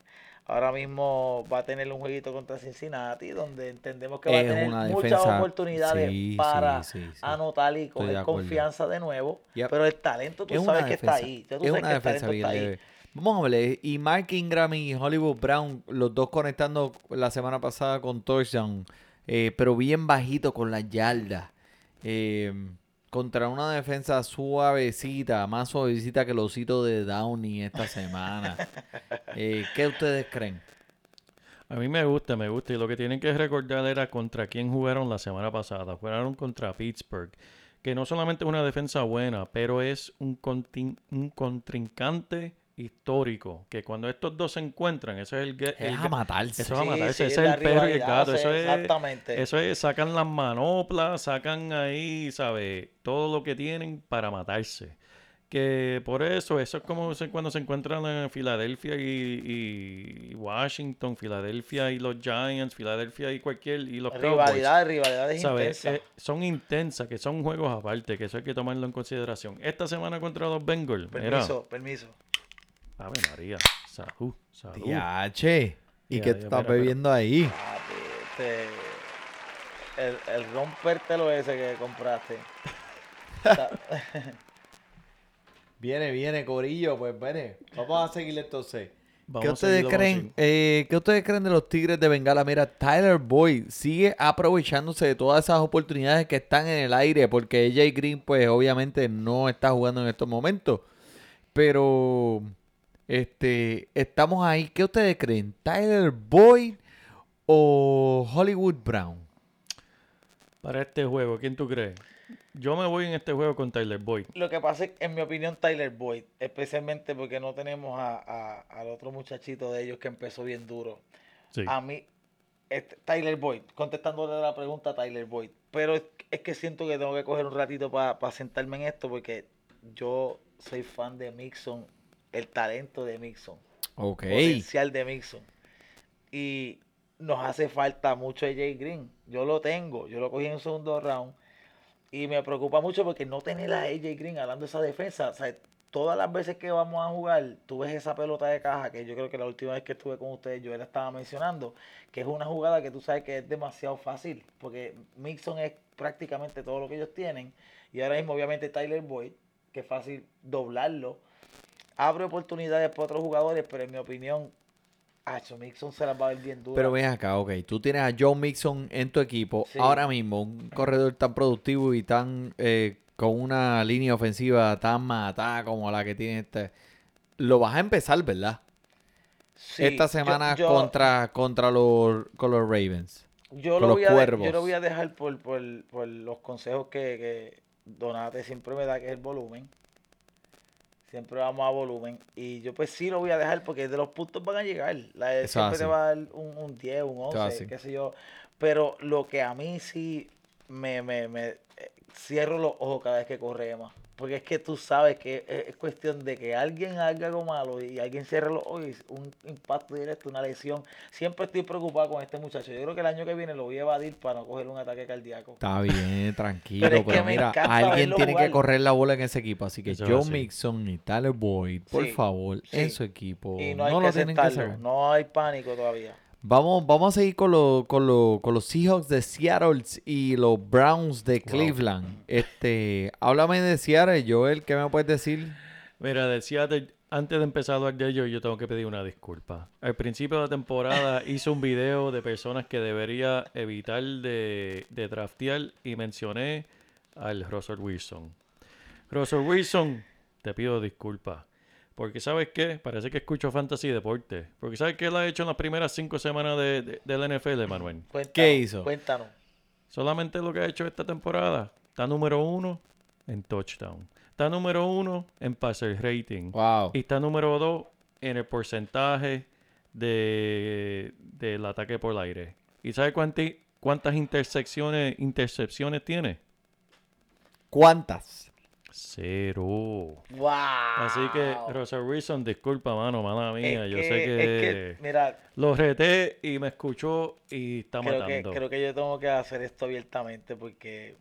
Ahora mismo va a tener un jueguito contra Cincinnati, donde entendemos que va a tener muchas oportunidades sí, para sí, sí, sí. anotar y de coger confianza de nuevo. Yep. Pero el talento tú Es sabes que defensa, está ahí. Tú es sabes una que el defensa talento bien está ahí. Vamos a ver, y Mark Ingram y Hollywood Brown, los dos conectando la semana pasada con touchdown, eh, pero bien bajito con las yardas. eh, contra una defensa suavecita, más suavecita que el osito de Downey esta semana. Eh, ¿Qué ustedes creen? A mí me gusta, me gusta. Y lo que tienen que recordar era contra quién jugaron la semana pasada. Jugaron contra Pittsburgh. Que no solamente es una defensa buena, pero es un contrincante histórico. Que cuando estos dos se encuentran, eso es el... el Es a matarse. Eso es a matarse. sí, ese la es el perro y el gato. Eso es, exactamente. eso es, sacan las manoplas, sacan ahí, ¿sabes? Todo lo que tienen para matarse. Que por eso, eso es como se- cuando se encuentran en Filadelfia y, y Washington, Filadelfia y los Giants, Filadelfia y cualquier, y los Cowboys. Rivalidades, rivalidades ¿sabes? intensas. Eh, son intensas, que son juegos aparte, que eso hay que tomarlo en consideración. Esta semana contra los Bengals, Permiso, permiso. Ave María, salud, salud. Diache. ¿Y qué estás bebiendo ahí? Papi, este, el, el rompértelo ese que compraste. Viene, viene, Corillo, pues viene. Vamos a seguirle entonces. Vamos ¿Qué ustedes creen? seguir. eh, ¿Qué ustedes creen de los Tigres de Bengala? Mira, Tyler Boyd sigue aprovechándose de todas esas oportunidades que están en el aire, porque AJ Green, pues obviamente no está jugando en estos momentos. Pero este, estamos ahí. ¿Qué ustedes creen? ¿Tyler Boyd o Hollywood Brown? Para este juego, ¿quién tú crees? Yo me voy en este juego con Tyler Boyd. Lo que pasa es, que, en mi opinión, Tyler Boyd, especialmente porque no tenemos a, a- al otro muchachito de ellos que empezó bien duro. Sí. A mí, este, Tyler Boyd, contestándole la pregunta a Tyler Boyd. Pero es, es que siento que tengo que coger un ratito para sentarme en esto porque yo soy fan de Mixon, el talento de Mixon. Ok. potencial de Mixon. Y nos hace falta mucho AJ Green. Yo lo tengo, yo lo cogí en un segundo round. Y me preocupa mucho porque no tener a AJ Green hablando de esa defensa. O sea, todas las veces que vamos a jugar, tú ves esa pelota de caja, que yo creo que la última vez que estuve con ustedes, yo la estaba mencionando, que es una jugada que tú sabes que es demasiado fácil, porque Mixon es prácticamente todo lo que ellos tienen. Y ahora mismo, obviamente, Tyler Boyd, que es fácil doblarlo, abre oportunidades para otros jugadores, pero en mi opinión, Acho Mixon se las va a ver bien dura. Pero ven acá, ok. Tú tienes a Joe Mixon en tu equipo. Sí. Ahora mismo, un corredor tan productivo y tan eh, con una línea ofensiva tan matada como la que tiene este. Lo vas a empezar, ¿verdad? Sí, Esta semana yo, contra, contra los, con los Ravens. yo con lo los a de- Cuervos. yo lo voy a dejar por, por, por los consejos que, que Donate siempre me da, que es el volumen. Siempre vamos a volumen. Y yo pues sí lo voy a dejar porque de los puntos van a llegar. La Eso es siempre te va a dar un, un 10, un Eso es 11, así. qué sé yo. Pero lo que a mí sí me, me, me eh, cierro los ojos cada vez que corremos. Porque es que tú sabes que es, es cuestión de que alguien haga algo malo y alguien cierre los ojos, un impacto directo, una lesión. Siempre estoy preocupado con este muchacho. Yo creo que el año que viene lo voy a evadir para no coger un ataque cardíaco. Está bien, tranquilo. Pero es que mira, alguien tiene que correr la bola en ese equipo. Así que Eso es Joe así. Mixon y Tyler Boyd, por Sí, favor, en su equipo. Y no hay lo que tienen que sacar. No hay pánico todavía. Vamos, vamos a seguir con, lo- con, lo- con los Seahawks de Seattle y los Browns de Cleveland. Este, háblame de Seattle, Joel, ¿qué me puedes decir? Mira, decía antes de empezar a hablar de ello, yo tengo que pedir una disculpa. Al principio de la temporada hice un video de personas que debería evitar de, de draftear y mencioné al Russell Wilson. Russell Wilson, te pido disculpas. Porque ¿sabes qué? Parece que escucho fantasy deporte. Porque ¿sabes qué él ha hecho en las primeras cinco semanas de, de, del NFL, Manuel? Cuéntanos, ¿Qué hizo? Cuéntanos. Solamente lo que ha hecho esta temporada. Está número uno en touchdown. Está número uno en passer rating. Wow. Y está número dos en el porcentaje de, del ataque por el aire. ¿Y sabe cuánti- cuántas intersecciones, intercepciones tiene? ¿Cuántas? Cero. ¡Wow! Así que, Russell Wilson, disculpa, mano, mala mía. Es Yo que- sé que, es que, mira, lo reté y me escuchó y está creo que, matando. creo que yo tengo que hacer esto abiertamente porque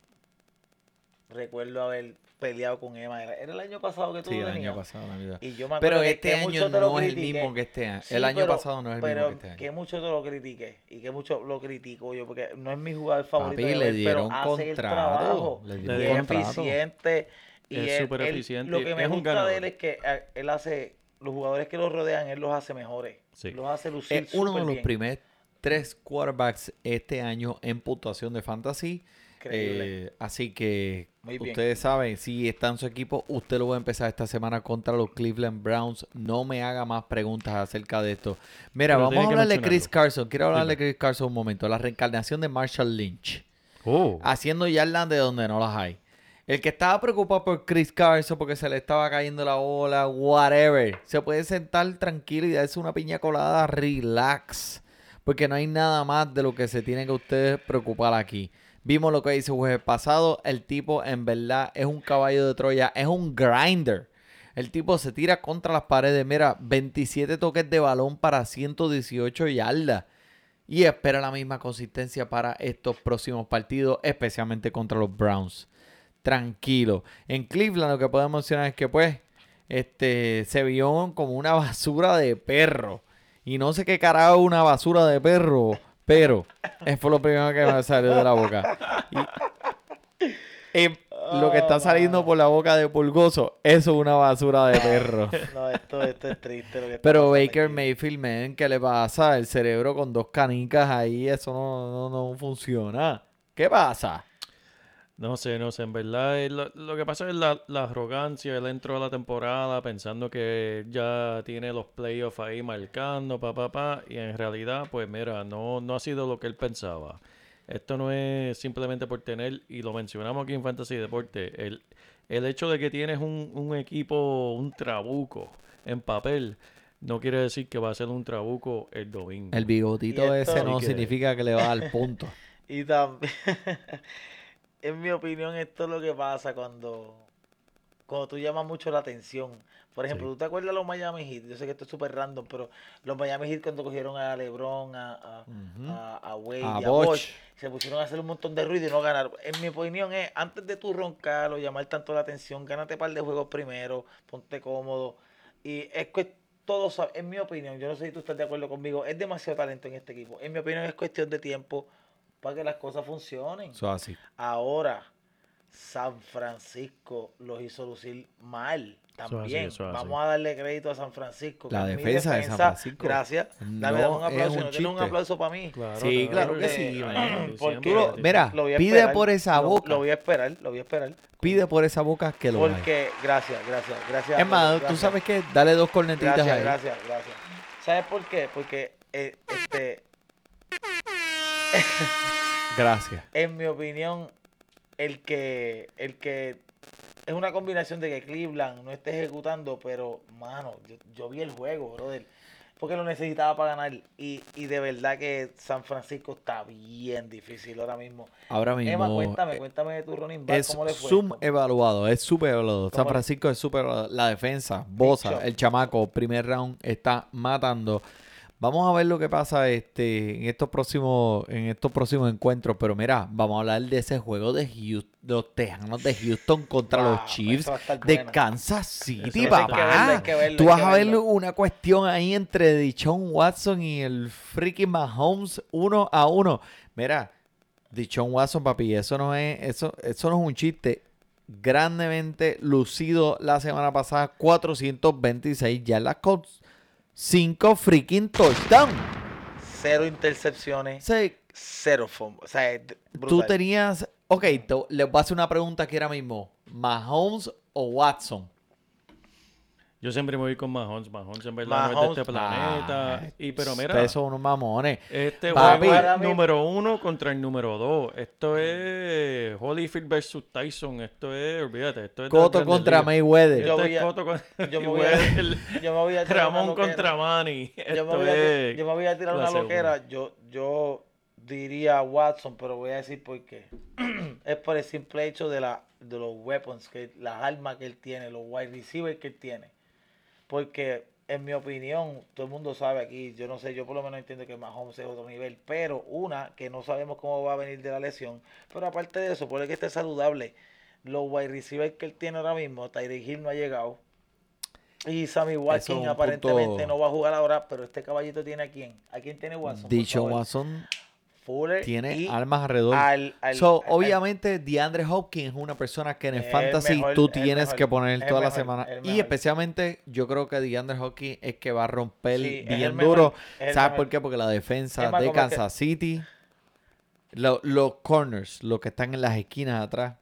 recuerdo haber peleado con Emma. Era, era el año pasado que tú Sí, el año pasado, Navidad. Y yo me Pero acuerdo que- este que año mucho te lo no es el mismo que este año. Sí, el año pero- pasado no es el mismo que este año. que mucho te lo critiqué y que mucho lo critico yo porque no es mi jugador favorito Papi, de le dieron pero hace el contrato, trabajo le y dieron es contrato. eficiente y Es súper eficiente, lo que me es un gusta de ganador. él es que eh, él hace los jugadores que lo rodean él los hace mejores Sí. los hace lucir Es uno de los bien. primeros tres quarterbacks este año en puntuación de fantasy. Increíble. Eh, así que Muy bien. ustedes saben, si está en su equipo, usted lo va a empezar esta semana contra los Cleveland Browns. No me haga más preguntas acerca de esto. Mira, Pero vamos a tiene que hablar de Chris. Carson. Quiero hablar de. Chris Carson un momento. La reencarnación de Marshall Lynch. Oh, Haciendo yardas de donde no las hay. El que estaba preocupado por Chris Carson porque se le estaba cayendo la bola, whatever, se puede sentar tranquilo y darse una piña colada, relax. Porque no hay nada más de lo que se tiene que ustedes preocupar aquí. Vimos lo que hizo jueves pasado. El tipo en verdad es un caballo de Troya, es un grinder. El tipo se tira contra las paredes. Mira, 27 toques de balón para 118 yardas. Y espera la misma consistencia para estos próximos partidos, especialmente contra los Browns. Tranquilo. En Cleveland lo que podemos mencionar es que pues este se vio como una basura de perro. Y no sé qué carajo una basura de perro, pero eso fue lo primero que me salió de la boca. Y- eh, lo que está saliendo por la boca de Pulgoso, eso es una basura de perro. no esto, esto es triste lo que Pero Baker aquí. Mayfield, man, ¿qué le pasa? El cerebro con dos canicas ahí, eso no, no, no funciona. ¿Qué pasa? No sé, no sé. En verdad, eh, lo, lo que pasa es la, la arrogancia. Él entró a la temporada pensando que ya tiene los playoffs ahí marcando, pa, pa, pa. Y en realidad, pues mira, no, no ha sido lo que él pensaba. Esto no es simplemente por tener, y lo mencionamos aquí en Fantasy Deporte, el, el hecho de que tienes un, un equipo, un trabuco en papel, no quiere decir que va a ser un trabuco el domingo. El bigotito esto- ese no que- significa que le va al punto. Y también, en mi opinión, esto es lo que pasa cuando, cuando tú llamas mucho la atención. Por ejemplo, ¿tú te acuerdas de los Miami Heat? Yo sé que esto es súper random, pero los Miami Heat cuando cogieron a LeBron, a, a, a, a Wade A y a Bosh. Bosh, se pusieron a hacer un montón de ruido y no ganaron. En mi opinión es, antes de tú roncar o llamar tanto la atención, gánate un par de juegos primero, ponte cómodo. Y es que todos, en mi opinión, yo no sé si tú estás de acuerdo conmigo, es demasiado talento en este equipo. En mi opinión es cuestión de tiempo para que las cosas funcionen. Eso así. Ahora, San Francisco los hizo lucir mal también. eso. Vamos a darle crédito a San Francisco. La defensa de San Francisco Gracias. Dame, un aplauso. un no tienes un aplauso para mí. Claro, Sí, claro que sí, man. porque Tú lo- mira, Lo voy a pide esperar, por esa lo- boca. Lo voy a esperar, lo voy a esperar. Pide por esa boca que lo hay. Porque, gracias, gracias, gracias. Es más, gracias. tú sabes que dale dos cornetitas Gracias, ahí. gracias, gracias. ¿Sabes por qué? Porque, eh, este, Gracias. en mi opinión, el que, el que es una combinación de que Cleveland no esté ejecutando, pero, mano, yo, yo vi el juego, brother, porque lo necesitaba para ganar. Y, y de verdad que San Francisco está bien difícil ahora mismo. Ahora Emma, mismo cuéntame, cuéntame de tu running back, es ¿cómo le fue? subevaluado, es super evaluado. San ¿Cómo le- Francisco es super La defensa, Bosa, el chamaco, primer round, está matando. Vamos a ver lo que pasa este en estos próximos en estos próximos encuentros, pero mira, vamos a hablar de ese juego de Houston, los Tejanos de Houston contra Wow, los Chiefs eso va a estar de bueno. Kansas City, papá. verlo, verlo, Tú vas a ver una cuestión ahí entre Dichon Watson y el freaking Mahomes uno a uno. Mira, Dichon Watson, papi, eso no es eso eso no es un chiste. Grandemente lucido la semana pasada, 426 yardas con 5 freaking touchdowns. Cero intercepciones, cero fumbles. O sea, tú tenías. Ok, te- les voy a hacer una pregunta aquí ahora mismo: ¿Mahomes o Watson? Yo siempre me voy con Mahomes. Mahomes en verdad no es de Mahomes, este planeta. Ah, y pero mira, Ustedes son unos mamones. este Papi. juego es número uno contra el número dos. Esto es Holyfield versus Tyson. Esto es, olvídate, esto es Coto contra. Mayweather. Yo Esto voy es a- Cotto con- yo me voy a- Mayweather, Yo me voy a tirar una Ramón loquera. contra Manny. Yo me, voy a, ti- es yo me voy a tirar una loquera. Yo, yo diría Watson, pero voy a decir por qué. es por el simple hecho de, la, de los weapons, que las armas que él tiene, los wide receivers que él tiene. Porque, en mi opinión, todo el mundo sabe aquí, yo no sé, yo por lo menos entiendo que Mahomes es otro nivel, pero una, que no sabemos cómo va a venir de la lesión. Pero aparte de eso, puede que esté saludable. Los wide receivers que él tiene ahora mismo, Tyreek Hill no ha llegado. Y Sammy un aparentemente punto- no va a jugar ahora, pero este caballito tiene a quién? ¿A quién tiene Watson? Dicho? Watson Fuller tiene y armas alrededor. al- al- So, al- obviamente, DeAndre Hopkins es una persona que en el fantasy mejor, tú tienes mejor, que poner toda la mejor, semana. el Y especialmente, yo creo que DeAndre Hopkins es que va a romper Sí, bien duro. ¿Sabes por qué? Porque la defensa de que- Kansas City, lo- los corners, los que están en las esquinas atrás,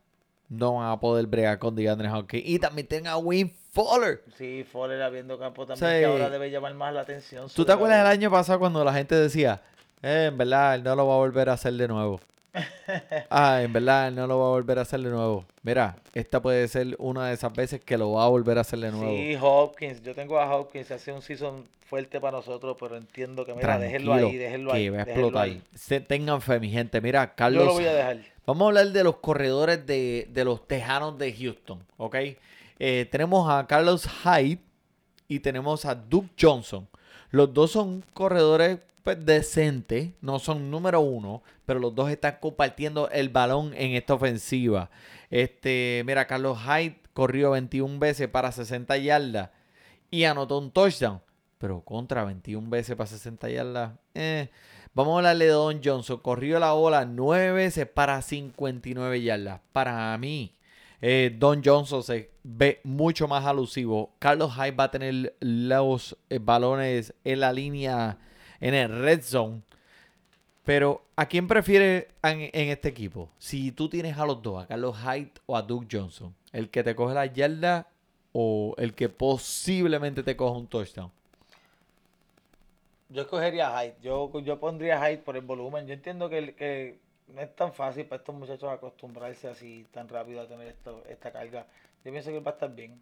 no van a poder bregar con DeAndre Hopkins. Y también tenga a Win Fuller. Sí, Fuller abriendo campo también, Sí. que ahora debe llamar más la atención. ¿Tú te acuerdas del año pasado cuando la gente decía, eh, en verdad, él no lo va a volver a hacer de nuevo? ah, en verdad, él no lo va a volver a hacer de nuevo. Mira, esta puede ser una de esas veces que lo va a volver a hacer de nuevo. Sí, Hopkins. Yo tengo a Hopkins. Hace un season fuerte para nosotros, pero entiendo que, mira, déjenlo ahí, déjenlo ahí. que va a explotar. ahí. Se- tengan fe, mi gente. Mira, Yo Carlos. lo voy a dejar. Vamos a hablar de los corredores de, de los Tejanos de Houston, ¿ok? Eh, tenemos a Carlos Hyde y tenemos a Duke Johnson. Los dos son corredores pues, decentes, no son número uno, pero los dos están compartiendo el balón en esta ofensiva. Este, mira, Carlos Hyde corrió 21 veces para 60 yardas y anotó un touchdown. Pero contra 21 veces para 60 yardas. eh. Vamos a hablarle de Don Johnson. Corrió la bola 9 veces para 59 yardas. Para mí, eh, Don Johnson se ve mucho más alusivo. Carlos Hyde va a tener los eh, balones en la línea, en el red zone. Pero, ¿a quién prefiere en, este equipo? Si tú tienes a los dos, a Carlos Hyde o a Duke Johnson, el que te coge la yarda o el que posiblemente te coja un touchdown. Yo escogería Hyde. Yo, yo pondría Hyde por el volumen. Yo entiendo que no es tan fácil para estos muchachos acostumbrarse así tan rápido a tener esto, esta carga. Yo pienso que él va a estar bien.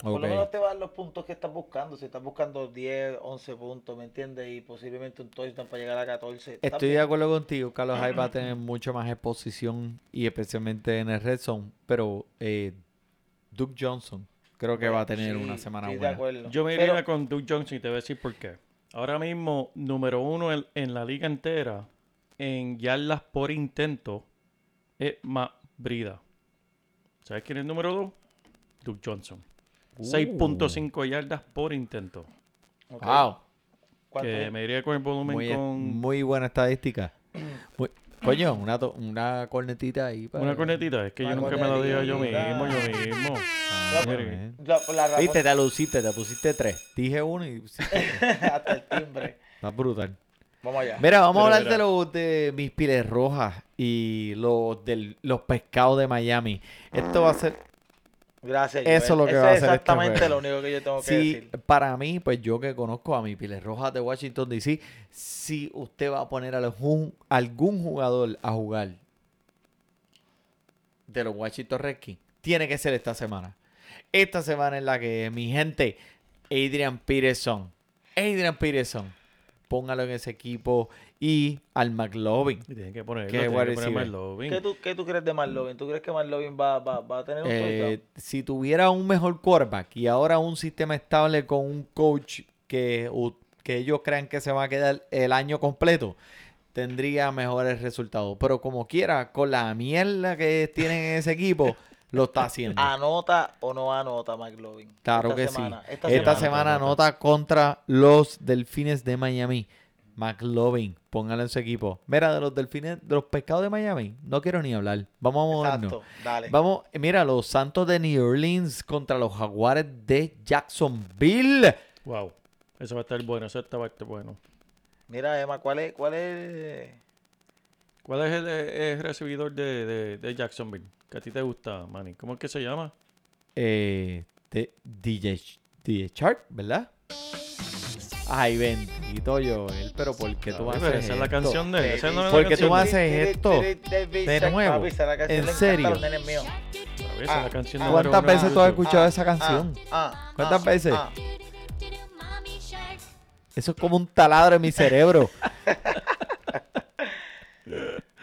Por lo menos te van los puntos que estás buscando. Si estás buscando 10, 11 puntos, ¿me entiendes? Y posiblemente un touchdown para llegar a 14. está Estoy de acuerdo contigo, Carlos Hyde va a tener mucho más exposición y especialmente en el red zone, pero eh, Duke Johnson creo que va a tener Sí, una semana sí, de buena. acuerdo. Yo me Pero- iría con Duke Johnson y te voy a decir por qué. Ahora mismo, número uno en, en la liga entera en yardas por intento es Matt Brida. ¿Sabes quién es el número dos? Duke Johnson. Uh. 6.5 yardas por intento. Wow, ¿Cuánto Que me iría con el volumen muy, con muy buena estadística. Muy- coño, una, to- una cornetita ahí. para- una cornetita. Es que Una yo nunca me la digo yo mismo, yo mismo. Ah. La- la razón- Viste, te luciste, te pusiste tres. Dije uno y pusiste tres. hasta el timbre. Está brutal. Vamos allá. Mira, vamos a hablar mira. de los de mis piles rojas y los de los pescados de Miami. Esto va a ser Gracias. Eso es lo que va a es hacer este exactamente lo único que yo tengo que Sí, decir. para mí, pues yo que conozco a mi Piles Rojas de Washington DC, si usted va a poner a algún, algún jugador a jugar de los Washington Redskins, tiene que ser esta semana. Esta semana en la que mi gente, Adrian Peterson, Adrian Peterson, póngalo en ese equipo y al McLovin. Y tienen que ponerlo, Qué tienen que poner. Marlovin. ¿Qué tú, ¿Qué tú crees de Marlovin? ¿Tú crees que Marlovin va, va, va a tener un Eh, si tuviera un mejor quarterback y ahora un sistema estable con un coach que, que ellos crean que se va a quedar el año completo, tendría mejores resultados. Pero como quiera, con la mierda que tienen en ese equipo, lo está haciendo. ¿Anota o no anota McLovin? Claro Esta que semana, sí. Esta, Esta semana. semana anota. anota contra los Delfines de Miami. McLovin, póngalo en su equipo. Mira, de los Delfines, de los pescados de Miami, no quiero ni hablar. Vamos a movernos. Exacto, dale. Vamos, mira, los Santos de New Orleans contra los Jaguares de Jacksonville. Wow. Eso va a estar bueno, eso está- va a estar bueno. Mira, Emma, ¿cuál es, cuál es? ¿Cuál es el, eh, el recibidor de, de, de Jacksonville? Que a ti te gusta, Manny. ¿Cómo es que se llama? Eh, de DJ, DJ Shark, ¿verdad? Ay, bendito Joel, pero ¿por qué tú haces pero esa es la esto? canción de él. No ¿Por qué tú haces esto? de nuevo? ¿En serio? Ah, número ¿Cuántas veces tú has escuchado esa canción? ¿Cuántas veces? Eso es como un taladro en mi cerebro.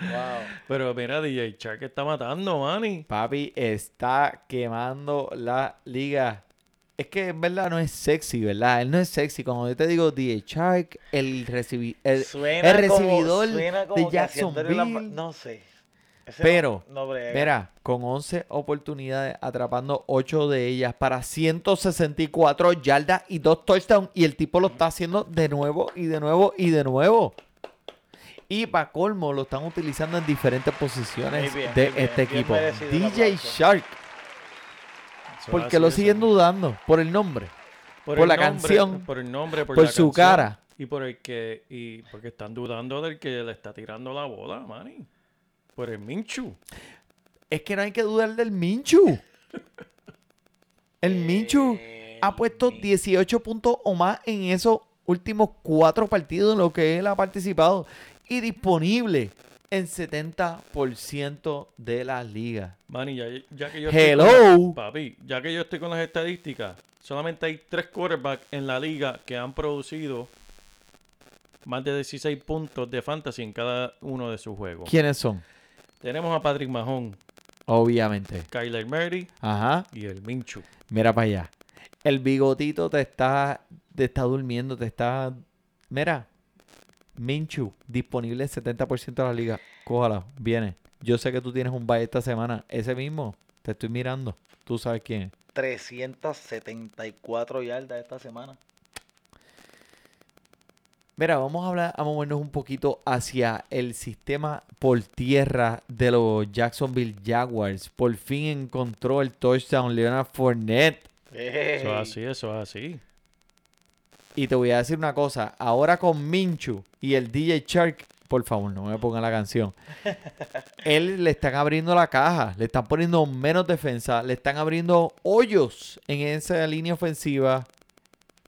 Wow. Pero mira, DJ Shark está matando, Manny. Papi está quemando la liga. Es que en verdad no es sexy, ¿verdad? Él no es sexy. Cuando yo te digo DJ Shark, el, recibi el, Suena el como- recibidor suena como de que haciéndole la Jacksonville. No sé. Ese Pero, no. Mira, con 11 oportunidades, atrapando 8 de ellas para 164 yardas y 2 touchdowns. Y el tipo lo está haciendo de nuevo y de nuevo y de nuevo. Y para colmo, lo están utilizando en diferentes posiciones bien, de este bien equipo. DJ. Shark. Eso ¿Por así, lo siguen dudando? Por el nombre. por el la nombre, canción, Por el nombre, por, por la su canción, cara. Y por el que. Y porque están dudando del que le está tirando la bola, Manny. Por el Minchu. Es que no hay que dudar del Minchu. El Minchu Eh, ha puesto 18 puntos o más en esos últimos cuatro partidos en los que él ha participado y disponible en 70% de las ligas. Manny, ya, ya que yo Hello. estoy con papi, ya que yo estoy con las estadísticas, solamente hay tres quarterbacks en la liga que han producido más de 16 puntos de fantasy en cada uno de sus juegos. ¿Quiénes son? Tenemos a Patrick Mahon, Obviamente. Kyler Murray Ajá. y el Minchu. Mira para allá. El bigotito te está, te está durmiendo, te está... Mira. Minchu, disponible en 70% de la liga. Cójala, viene. Yo sé que tú tienes un bye esta semana. Ese mismo, te estoy mirando. Tú sabes quién es. 374 yardas esta semana. Mira, vamos a hablar, a movernos un poquito hacia el sistema por tierra de los Jacksonville Jaguars. Por fin encontró el touchdown Leonard Fournette. Eso es así, eso es así. Y te voy a decir una cosa, ahora con Minchu y el DJ Shark, por favor, no me pongan la canción. Él le están abriendo la caja, le están poniendo menos defensa, le están abriendo hoyos en esa línea ofensiva.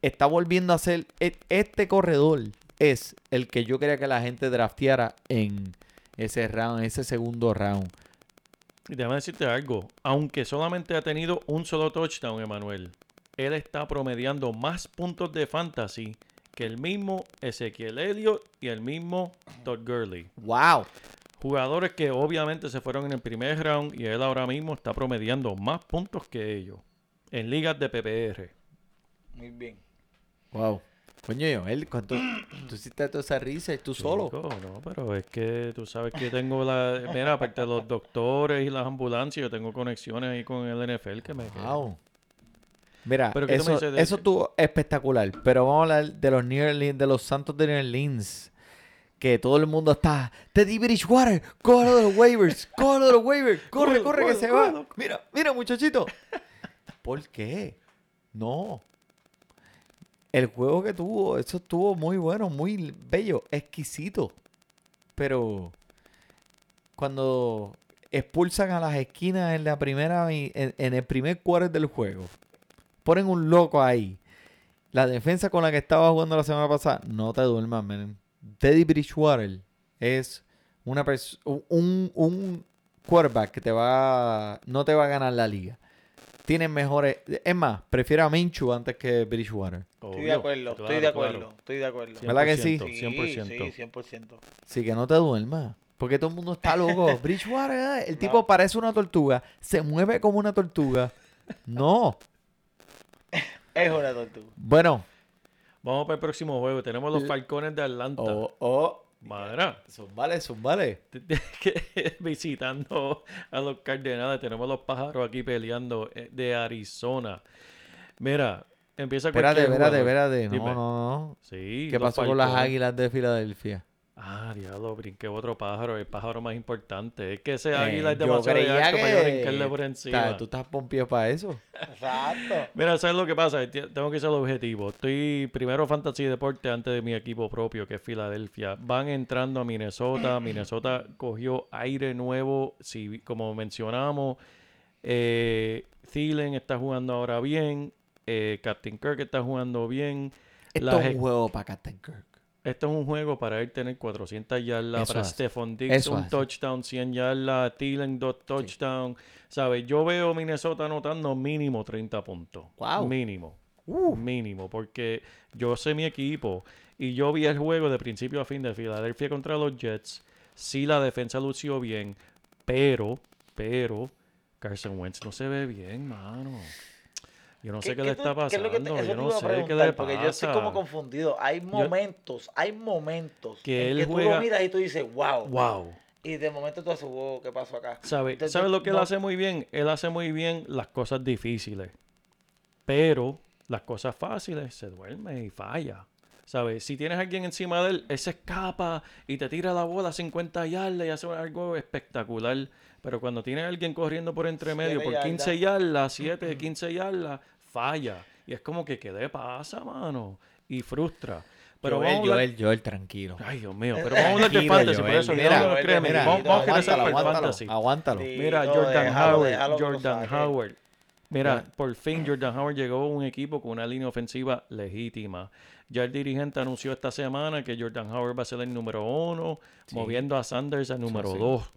Está volviendo a ser e- este corredor es el que yo quería que la gente drafteara en ese round, en ese segundo round. Y déjame decirte algo. Aunque solamente ha tenido un solo touchdown, Emanuel, él está promediando más puntos de fantasy que el mismo Ezequiel Elliott y el mismo Todd Gurley. Wow. Jugadores que obviamente se fueron en el primer round y él ahora mismo está promediando más puntos que ellos en ligas de PPR. Muy bien. Wow. Coño, él, ¿cuánto? Tú hiciste toda esa risa y tú solo. Chico, no, pero es que tú sabes que tengo la... Mira, aparte de los doctores y las ambulancias, yo tengo conexiones ahí con el NFL que me... Wow. Mira, Pero ¿qué tú me eso, estuvo espectacular. Pero vamos a hablar de los New Orleans, de los Santos de New Orleans. Que todo el mundo está. Teddy Bridgewater, cógelo de los waivers, cógelo de los waivers, corre, corre que se va. Mira, mira, muchachito. ¿Por qué? No. El juego que tuvo, eso estuvo muy bueno, muy bello, exquisito. Pero cuando expulsan a las esquinas en la primera en, en el primer quarter del juego, ponen un loco ahí. La defensa con la que estaba jugando la semana pasada, no te duermas, man. Teddy Bridgewater es una un, un quarterback que te va no te va a ganar la liga. Tienen mejores, es más, prefiero a Minshew antes que Bridgewater. Estoy de acuerdo, estoy de acuerdo, claro. estoy de acuerdo. ¿Verdad que sí? 100%. Sí, 100%. Así que no te duermas. Porque todo el mundo está loco. Bridgewater, eh, el tipo parece una tortuga. Se mueve como una tortuga. No. Es una tortuga. Bueno. Vamos para el próximo juego. Tenemos los Falcones de Atlanta. Oh, oh. Madre. Son vale, son vale. que visitando a los Cardenales. Tenemos los pájaros aquí peleando eh, de Arizona. Mira, empieza Espérate, cualquier espérate, jugador. espérate. No, no, no. Sí. ¿Qué pasó con las águilas de Filadelfia? Ah, diablo, brinqué otro pájaro, el pájaro más importante. Es que ese Eh, águila es yo demasiado de creía alto para yo brincarle por que- encima. Tú estás pompido para eso. Exacto. Mira, ¿sabes lo que pasa? Tengo que ser objetivo. Estoy primero Fantasy Deporte antes de mi equipo propio, que es Filadelfia. Van entrando a Minnesota. Minnesota cogió aire nuevo. Si, como mencionamos, eh, Thielen está jugando ahora bien. Eh, Captain Kirk está jugando bien. Esto Las es un juego para Captain Kirk. Este es un juego para él tener 400 yardas, para. Stephon Diggs Eso un hace. touchdown, 100 yardas, Thielen dos touchdowns. ¿Sabes? Yo veo Minnesota anotando mínimo 30 puntos. Wow. Mínimo. Uh. Mínimo. Porque yo sé mi equipo y yo vi el juego de principio a fin de Filadelfia contra los Jets. Sí, la defensa lució bien, pero, pero, Carson Wentz no se ve bien, mano. Yo no sé qué, le está qué es pasando. lo que te- eso yo te no sé qué Porque yo estoy como confundido. Hay momentos, hay momentos Que en él que tú juega- lo miras y tú dices, wow. Wow. Y de momento tú haces, wow, ¿qué pasó acá? ¿Sabe, Entonces, ¿Sabe lo que él hace muy bien? Él hace muy bien las cosas difíciles. Pero las cosas fáciles se duerme y falla. ¿Sabes? Si tienes a alguien encima de él, él se escapa y te tira la bola a 50 yardas y hace algo espectacular. Pero cuando tienes a alguien corriendo por entre medio por 15 yardas, 7, 15 yardas, falla. Y es como que, ¿qué le pasa, mano? Y frustra. Pero Joel, vamos a hablar- Joel, Joel, tranquilo. Ay, Dios mío. Pero vamos a hablar de fantasy. Por eso, Mira, no, créeme, mira, vamos, vamos a aguántalo, por el aguántalo, fantasy. aguántalo. Mira, Jordan déjalo, Howard, déjalo Jordan. Howard. Mira, Mira. por fin Jordan Howard llegó a un equipo con una línea ofensiva legítima. Ya el dirigente anunció esta semana que Jordan Howard va a ser el número uno, moviendo a Sanders al número sí. dos.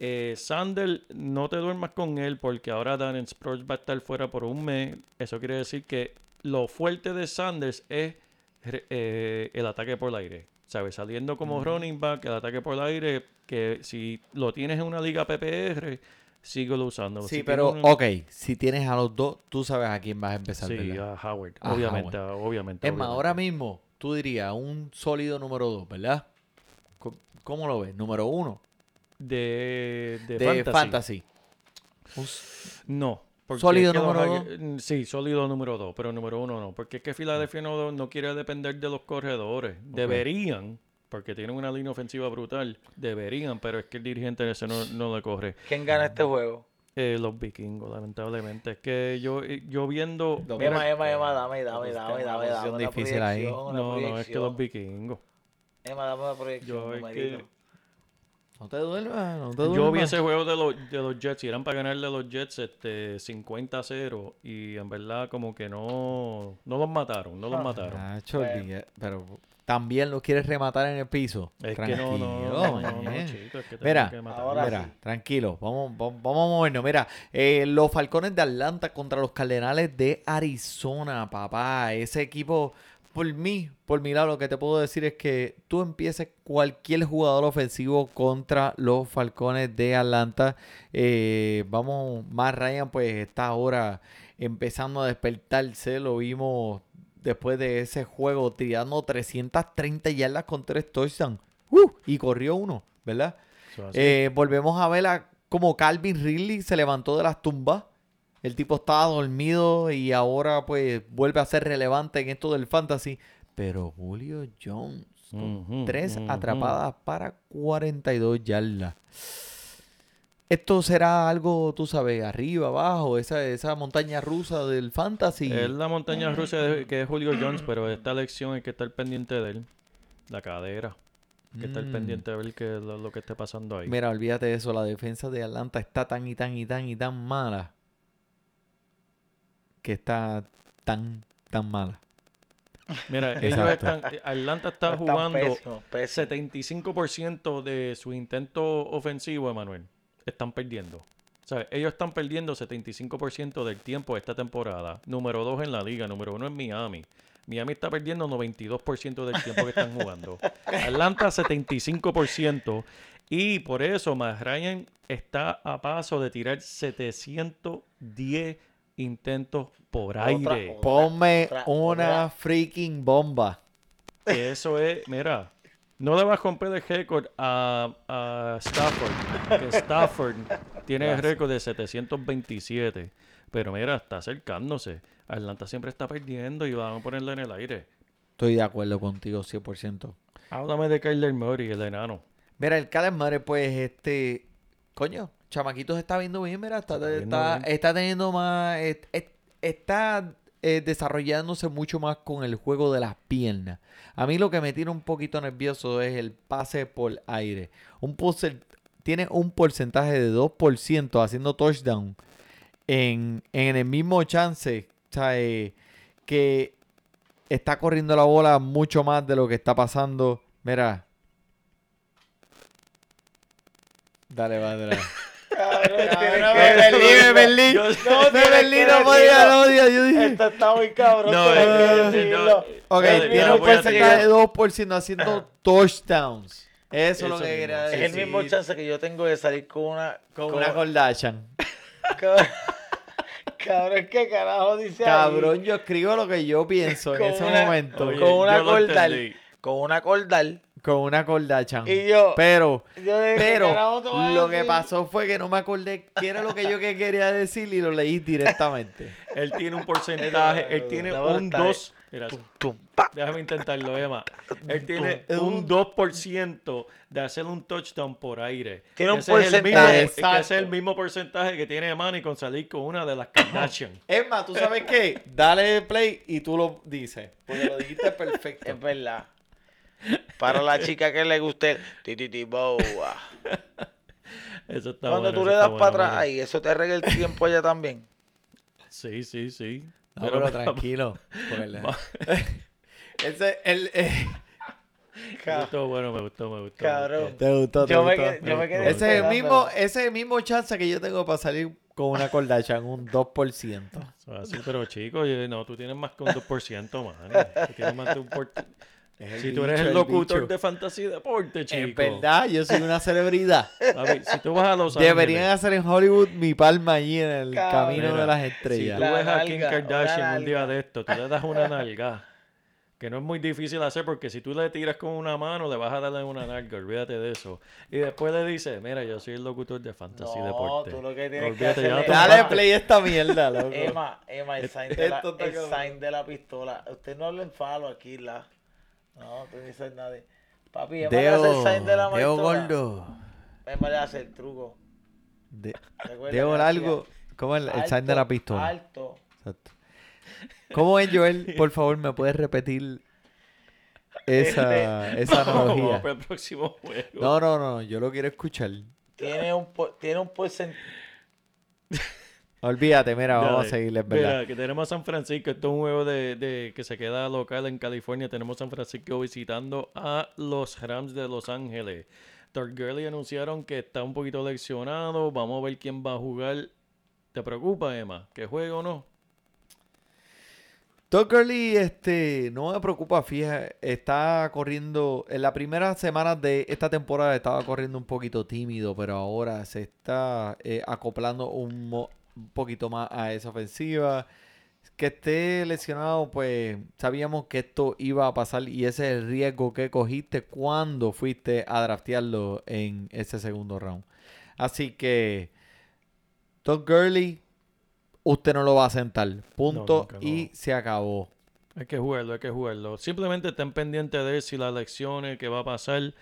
Eh, Sanders, no te duermas con él porque ahora Darren Sproles va a estar fuera por un mes. Eso quiere decir que lo fuerte de Sanders es eh, el ataque por el aire. ¿Sabes? Saliendo como running back, el ataque por el aire, que si lo tienes en una liga PPR, síguelo usando. Sí, Si pero, un- ok, si tienes a los dos, tú sabes a quién vas a empezar, Sí, ¿verdad? a Howard. A obviamente, obviamente. Es más, obviamente. ahora mismo, tú dirías un sólido número dos, ¿verdad? ¿Cómo lo ves? Número uno De, de, de fantasy. No. ¿Sólido es que los número Jaguars- mm, Sí, sólido número dos, pero número uno no. Porque es que Filadelfia no, no quiere depender de los corredores. Deberían, porque tienen una línea ofensiva brutal. Deberían, pero es que el dirigente ese no, no le corre. ¿Quién gana este juego? Eh, los vikingos, lamentablemente. Es que yo, yo viendo... Emma, Emma, Emma, dame, dame, dame, dame, dame una difícil ahí. No, no, es que los vikingos. Emma, dame una proyección, Yo, es que- No te duermas, no te Yo vi duermas. ese juego de los, de los Jets y eran para ganarle a los Jets este 50-0 y en verdad como que no, no los mataron, no los mataron. Nacho, Bueno. olvida- pero también lo quieres rematar en el piso. Es que no, no, Tranquilo, no, no, no, man. chico, es que Mira, tenemos que matar. ahora Mira, sí. tranquilo, vamos, vamos, vamos a movernos. Mira, eh, los Falcones de Atlanta contra los Cardenales de Arizona, papá. Ese equipo, por mí, por mi lado, lo que te puedo decir es que tú empieces cualquier jugador ofensivo contra los Falcones de Atlanta. Eh, vamos, más Ryan, pues está ahora empezando a despertarse. Lo vimos después de ese juego tirando 330 yardas con tres touchdowns. ¡Uh! y corrió uno, ¿verdad? Eh, volvemos a ver a como Calvin Ridley se levantó de las tumbas. El tipo estaba dormido y ahora pues vuelve a ser relevante en esto del fantasy. Pero Julio Jones con tres ujú. atrapadas para 42 yardas. Esto será algo, tú sabes, arriba, abajo, esa, esa montaña rusa del fantasy. Es la montaña rusa de- que es Julio Jones, pero esta lección hay que estar pendiente de él. La cadera. Hay que estar Mm. pendiente de ver qué es lo, lo que esté pasando ahí. Mira, olvídate de eso, la defensa de Atlanta está tan y tan y tan y tan mala que está tan, tan mala. Mira, ellos están, Atlanta está jugando pésimos, pésimos. 75% de su intento ofensivo, Emanuel, están perdiendo. O sea, ellos están perdiendo 75% del tiempo esta temporada. Número 2 en la liga, número 1 en Miami. Miami está perdiendo 92% del tiempo que están jugando. Atlanta 75%. Y por eso Matt Ryan está a paso de tirar 710 intentos por Otra- aire. otra- Ponme otra- una otra- freaking bomba. Eso es, mira, no le vas a romper el récord a, a Stafford. Que Stafford tiene el récord de 727. Pero mira, está acercándose. Atlanta siempre está perdiendo y van a ponerle en el aire. Estoy de acuerdo contigo 100%. Háblame de Kyler Murray, el enano. Mira, el Calen Madre, pues, este... Coño, Chamaquitos está viendo bien, mira, está, Está está, bien. está teniendo más... est- est- está eh, desarrollándose mucho más con el juego de las piernas. A mí lo que me tiene un poquito nervioso es el pase por aire. Un tiene un porcentaje de 2% haciendo touchdown en, en el mismo chance. que está corriendo la bola mucho más de lo que está pasando. Mira. Dale, va. Cabrón, me perdí, me perdí. Yo- No, Me perdí, no podía, no podía. Yo dije. Esto está muy cabrón. No, eh, eh, decirlo. Ok, Dale, tiene un porcentaje de 2% haciendo touchdowns. Eso es lo que mismo. quería Es decir. el mismo chance que yo tengo de salir con una. Con una Kardashian. Cabrón, cabrón, ¿qué carajo dice ahí? Cabrón, yo escribo lo que yo pienso en ese una- momento. Oye, con una cordal. Con una cordal. Con una Kardashian. Y yo. Pero, yo dije, ¿qué carajo te pero, lo que pasó fue que no me acordé qué era lo que yo que quería decir y lo leí directamente. Él tiene un porcentaje, él tiene un verdad 2. Mira, Tum, pa. déjame intentarlo, Emma. Él tiene Un- un 2% de hacer un touchdown por aire. Tiene un Ese es el mismo- porcentaje. es que ese es el mismo porcentaje que tiene Manny con salir con una de las Kardashian. Más, ¿tú sabes qué? Dale play y tú lo dices. Porque lo dijiste perfecto. Es verdad. Para la chica que le guste el tititi boa. Eso está Cuando bueno, tú eso le das para atrás ahí, eso te arregla el tiempo allá también. Sí, sí, sí. No, pero tranquilo. Ese, el, eh, Me gustó, bueno, me gustó, me gustó. Cabrón. te gustó, te Yo me, gustó. quedé, yo me quedé Ese es el mismo, ese es el mismo chance que yo tengo para salir con una Kardashian, un 2%. Eso es así, pero chico, oye, no, tú tienes más que un 2%, man. Tú tienes más de un por... Si tú eres el locutor bicho. de fantasía y deporte, chico. Es verdad, yo soy una celebridad. Papi, si tú vas a Los Ángeles... Deberían hacer en Hollywood mi palma allí en el camino de las Si estrellas. tú La ves a Kim Kardashian un día de esto, tú le das una nalga. Que no es muy difícil hacer porque si tú le tiras con una mano, le vas a darle una nalga. Olvídate de eso. Y después le dices, mira, yo soy el locutor de Fantasy No, Deporte. tú lo que tienes que Olvídate, hacer ya es- te Dale play esta mierda, loco. Emma, Emma, el sign de la, el sign de la pistola. Usted no habla en falo aquí, la. No, tú no dices nada. Papi, Emma le hace el Deo, sign de la Deo gordo. Emma le hace el truco. De- Deo largo. ¿Cómo es el, el sign de la pistola? Alto. Exacto. ¿Cómo es, Joel? Por favor, ¿me puedes repetir esa, esa Vamos analogía? para el próximo juego. No, no, no, yo lo quiero escuchar. Tiene un, po- tiene un porcentaje. Olvídate, mira, vamos a Dale. seguirle, es verdad. Mira, que tenemos San Francisco. Esto es un juego de, de- que se queda local en California. Tenemos San Francisco visitando a los Rams de Los Ángeles. Todd Gurley anunciaron que está un poquito leccionado. Vamos a ver quién va a jugar. ¿Te preocupa, Emma? ¿Que juegue o no? Todd Gurley, este, no me preocupa, fíjate, está corriendo, en las primeras semanas de esta temporada estaba corriendo un poquito tímido, pero ahora se está eh, acoplando un, un poquito más a esa ofensiva. Que esté lesionado, pues sabíamos que esto iba a pasar y ese es el riesgo que cogiste cuando fuiste a draftearlo en ese segundo round. Así que, Todd Gurley, usted no lo va a sentar. Punto. no. y se acabó. Hay que jugarlo, hay que jugarlo. Simplemente estén pendientes de si las elecciones que va a pasar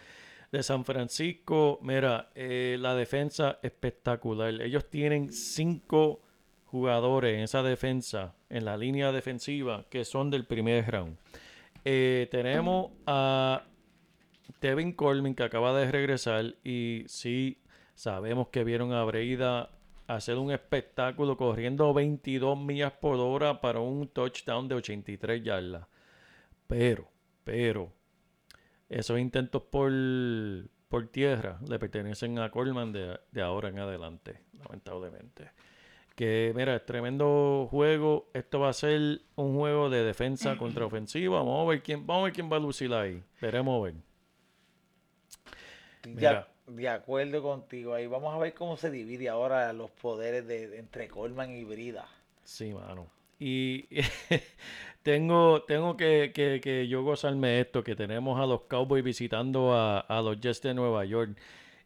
de San Francisco. Mira, eh, la defensa espectacular. Ellos tienen cinco jugadores en esa defensa, en la línea defensiva, que son del primer round. Eh, tenemos a Tevin Coleman que acaba de regresar y sí sabemos que vieron a Breida hacer un espectáculo corriendo 22 millas por hora para un touchdown de 83 yardas. Pero, pero, esos intentos por, por tierra le pertenecen a Coleman de, de ahora en adelante, lamentablemente. Que mira, es tremendo juego. Esto va a ser un juego de defensa contra ofensiva. Vamos a ver quién, vamos a ver quién va a lucir ahí. Veremos a ver. De, Mira. de acuerdo contigo. Ahí vamos a ver cómo se divide ahora los poderes de, de entre Coleman y Brida. Sí, mano. Y tengo, tengo que, que, que yo gozarme esto, que tenemos a los Cowboys visitando a, a los Jets de Nueva York.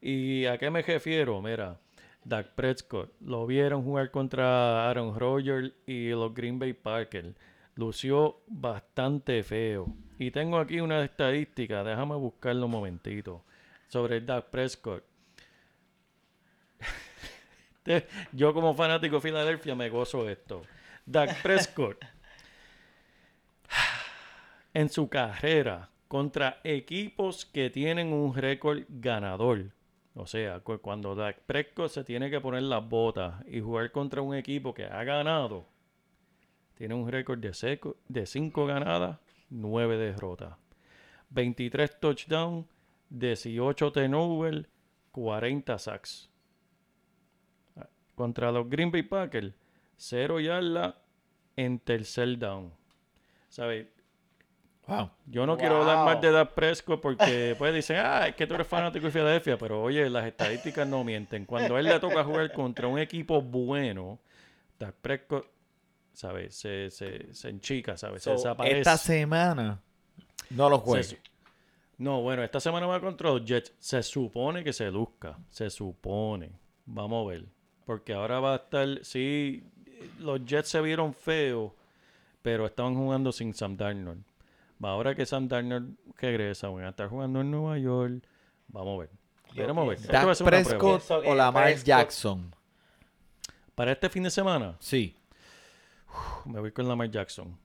¿Y a qué me refiero? Mira, Dak Prescott, lo vieron jugar contra Aaron Rodgers y los Green Bay Packers. Lució bastante feo. Y tengo aquí una estadística, déjame buscarlo un momentito, sobre Dak Prescott. Yo como fanático de Filadelfia me gozo esto. Dak Prescott en su carrera contra equipos que tienen un récord ganador. O sea, cu- cuando Dak Prescott se tiene que poner las botas y jugar contra un equipo que ha ganado, Tiene un récord de, seco, de 5 ganadas, 9 derrotas. 23 touchdowns, 18 turnovers, 40 sacks. Contra los Green Bay Packers, 0 yardas en tercer down. ¿Sabes? Wow. Yo no quiero hablar más de Dak Prescott porque pues dicen, ah, es que tú eres fanático de Filadelfia, pero oye, las estadísticas no mienten. Cuando a él le toca jugar contra un equipo bueno, Dak Prescott, ¿sabes? Se, se, se enchica, ¿sabes? Se desaparece. Esta semana no lo Se su- no, bueno, esta semana va contra los Jets. Se supone que se luzca. Se supone. Vamos a ver. Porque ahora va a estar. Sí, los Jets se vieron feos, pero estaban jugando sin Sam Darnold. Ahora que Sam Darnold regresa, van a estar jugando en Nueva York. Vamos a ver. Veremos a ver. Dak. Prescott o Lamar Prescott- Jackson. Para este fin de semana, Sí. me voy con Lamar Jackson.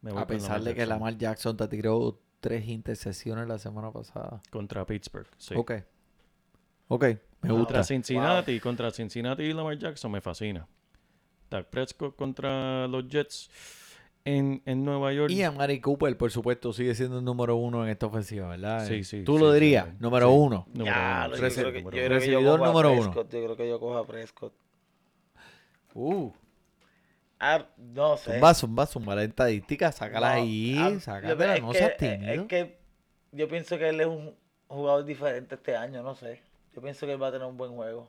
Me voy A pesar de que. Lamar Jackson te tiró tres intercesiones la semana pasada. Contra Pittsburgh. Sí. Ok. Ok, me Contra gusta. Cincinnati, contra Cincinnati y Lamar Jackson me fascina. Dak Prescott contra los Jets en, en Nueva York. Y Amari Cooper, por supuesto, sigue siendo el número uno en esta ofensiva, ¿verdad? Sí, sí, Tú sí, lo dirías, sí. número Sí. uno. Ya, yo sí, creo que- número yo uno. creo que yo Recibidor cojo a número uno. Prescott, Yo creo que yo cojo a Prescott. Uh, Ah, no sé. zumba, zumba, zumba la estadística, sácala No, ahí, ah, sácatela, es no que- seas tímido. Es que yo pienso que él es un jugador diferente este año, no sé. Yo pienso que él va a tener un buen juego.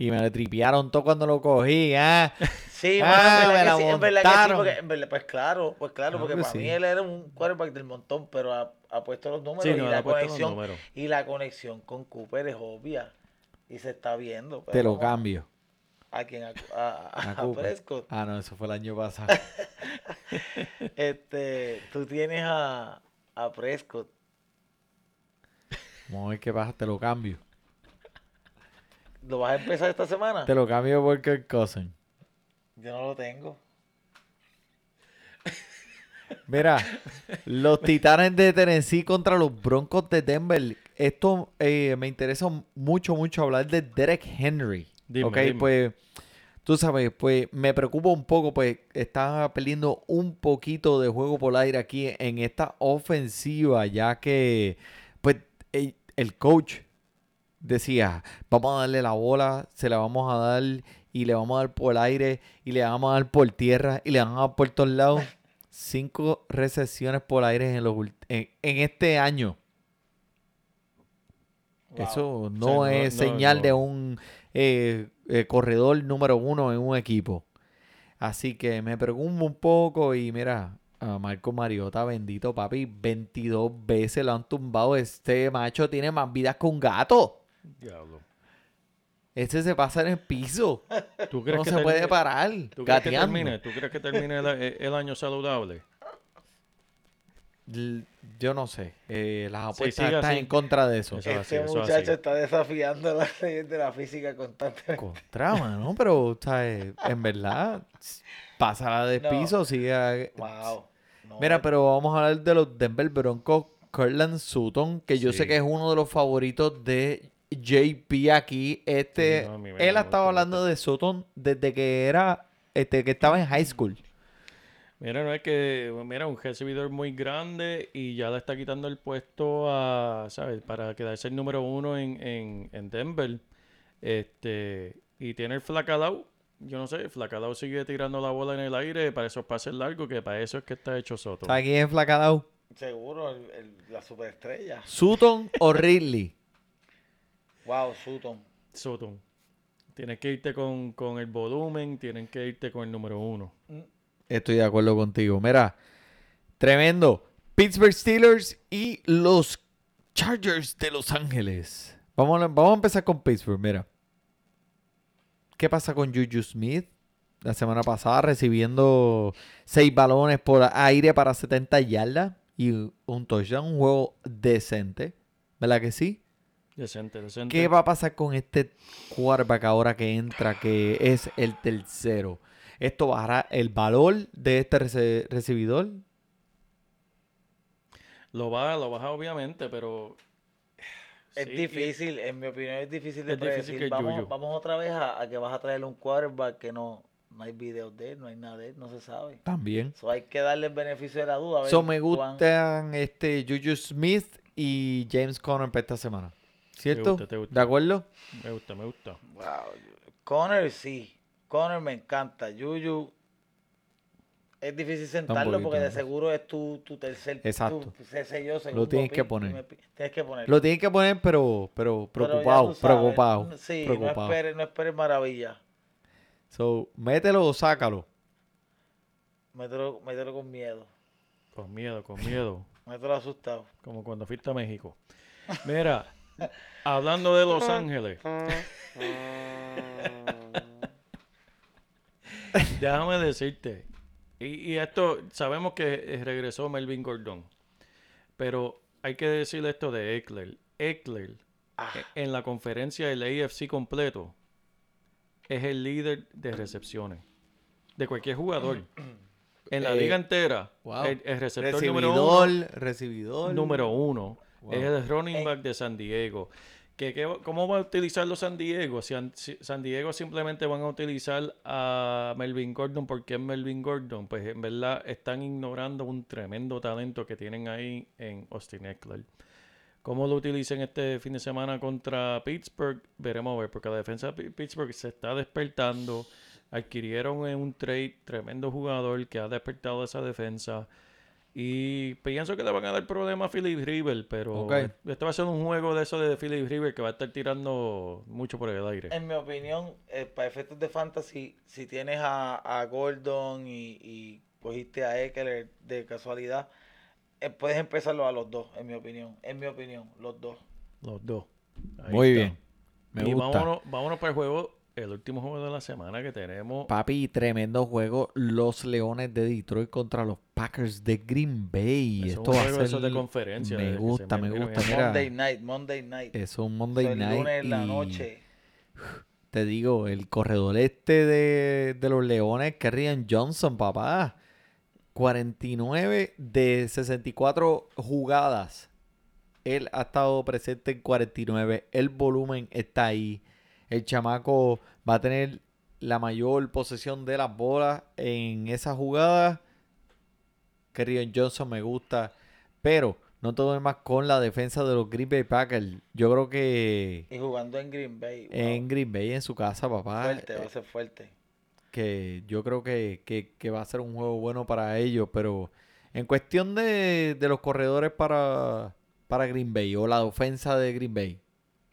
Y me le tripearon todo cuando lo cogí, ¿ah? Sí, Ah, mano, en la verdad que sí, en verdad que sí, montaron. porque, en verdad- pues claro, pues claro, Claro porque que para sí. mí él era un quarterback del montón, pero ha, ha puesto los números Sí, y no, la puesto los conexión y la conexión con Cooper es obvia y se está viendo. Te lo vamos, cambio. ¿A quién? A, a- A a. Prescott. Ah, no, eso fue el año pasado. Este, tú tienes a, a Prescott. Vamos a ver qué pasa, te lo cambio. ¿Lo vas a empezar esta semana? Te lo cambio por Kirk Cousin. Yo no lo tengo. Mira, los Titanes de Tennessee contra los Broncos de Denver. Esto eh, me interesa mucho, mucho hablar de Derek Henry. Dime, ok, dime. pues tú sabes, pues me preocupa un poco, pues está perdiendo un poquito de juego por aire aquí en esta ofensiva, ya que pues el coach decía, vamos a darle la bola, se la vamos a dar y le vamos a dar por el aire y le vamos a dar por tierra y le vamos a dar por todos lados. Cinco recesiones por aire en, los, en, en este año. Wow. Eso no es no- señal no. de un eh, eh, corredor número uno en un equipo. Así que me preocupo un poco y mira, a Marco Mariota, bendito papi, 22 veces lo han tumbado. Este macho tiene más vidas que un gato. Diablo. Este se pasa en el piso. ¿Tú crees No que se puede parar. ¿Tú crees que termine, ¿tú crees que termine el, el año saludable? Yo no sé. Eh, las Sí, apuestas están así. en contra de eso. Eso es Este eso muchacho así. está desafiando las leyes de la física constantemente. Contra, mano, pero, ¿sabes? En verdad, pásala de No. piso, sigue. a- Wow. No, Mira, pero vamos a hablar de los Denver Broncos. Cortland Sutton, que yo sé que es uno de los favoritos de JP aquí. Este, Sí, no, él ha estado gusta, hablando de Sutton desde que era, este, que estaba en high school. Mira, no es que, mira, un recibidor muy grande y ya le está quitando el puesto a, ¿sabes? Para quedarse el número uno en, en, en Denver. Este, y tiene el flacalao. Yo no sé, el flacalao sigue tirando la bola en el aire para esos pases largos, que para eso es que está hecho Soto. ¿Sabes quién es Flacadao? Seguro, el- el- la superestrella. Sutton o Ridley. Wow, Sutton. Soto. Tienes que irte con, con el volumen, tienen que irte con el número uno. Estoy de acuerdo contigo. Mira, tremendo. Pittsburgh Steelers y los Chargers de Los Ángeles. Vamos a, vamos a empezar con Pittsburgh, mira. ¿Qué pasa con Juju Smith? La semana pasada recibiendo seis balones por aire para 70 yardas y un touchdown, un juego decente. ¿Verdad que sí? Decente, decente. ¿Qué va a pasar con este quarterback ahora que entra, que es el tercero? ¿Esto bajará el valor de este rece- recibidor? Lo baja, lo baja obviamente, pero... Es Sí, difícil, en mi opinión es difícil de Es difícil que vamos, Juju. vamos otra vez a, a que vas a traerle un quarterback que no, no hay videos de él, no hay nada de él, no se sabe. También. So, hay que darle el beneficio de la duda. a ver So, me cuán- gustan este Juju Smith y James Conner para esta semana. ¿Cierto? gusta, te gusta. ¿De acuerdo? Me gusta, me gusta. Wow. Connor sí. Connor me encanta. Yuyu es difícil sentarlo poquito, porque de seguro es tu, tu tercer. Exacto. Tu, ese sello, segundo tienes que poner. Tienes que poner. Lo tienes que poner, pero, pero Pero preocupado, sabes, preocupado. Sí, preocupado. no esperes, no esperes maravilla. So, mételo o sácalo. Mételo, mételo con miedo. Con miedo, con miedo. Mételo asustado. Como cuando fuiste a México. Mira, hablando de Los Ángeles. Déjame decirte. Y, y esto, sabemos que regresó Melvin Gordon. Pero hay que decirle esto de Eckler. Eckler, Ah. e- en la conferencia del AFC completo, es el líder de recepciones. De cualquier jugador. En la Eh, liga entera, wow. el, el receptor número uno Recibidor, recibidor. número uno. Wow. Es el running Eh. back de San Diego. ¿Qué, qué va- ¿Cómo va a utilizarlo San Diego? Si, an- si San Diego simplemente van a utilizar a Melvin Gordon porque es Melvin Gordon, pues en verdad están ignorando un tremendo talento que tienen ahí en Austin Eckler. ¿Cómo lo utilicen este fin de semana contra Pittsburgh? Veremos a ver, porque la defensa de Pi- Pittsburgh se está despertando. Adquirieron en un trade tremendo jugador que ha despertado esa defensa. Y pienso que le van a dar problema a Philip River, pero Ok. este va a ser un juego de eso de Philip River que va a estar tirando mucho por el aire. En mi opinión, eh, para efectos de fantasy, si tienes a, a Gordon y, y cogiste a Eckler de casualidad, eh, puedes empezarlo a los dos, en mi opinión. En mi opinión, los dos. Los dos. Ahí Muy está. bien. Me y gusta. Vámonos, vámonos para el juego, el último juego de la semana que tenemos. Papi, tremendo juego. Los Leones de Detroit contra los Packers de Green Bay. Es un Esto va a ser. eso de conferencia, Me gusta, me gusta. Mira, Monday night, Monday night. es un Monday So, el night. lunes en la y noche. Te digo, el corredor este de, de los Leones, Kerryon Johnson, papá. 49 de 64 jugadas. Él ha estado presente en 49. El volumen está ahí. El chamaco va a tener la mayor posesión de las bolas en esa jugada. Kerryon Johnson me gusta. Pero no todo más con la defensa de los Green Bay Packers. Yo creo que Y jugando en Green Bay. wow, en Green Bay, en su casa, papá. fuerte, va eh, a ser fuerte. que yo creo que, que- que va a ser un juego bueno para ellos, pero en cuestión de, de los corredores para, para Green Bay o la ofensa de Green Bay,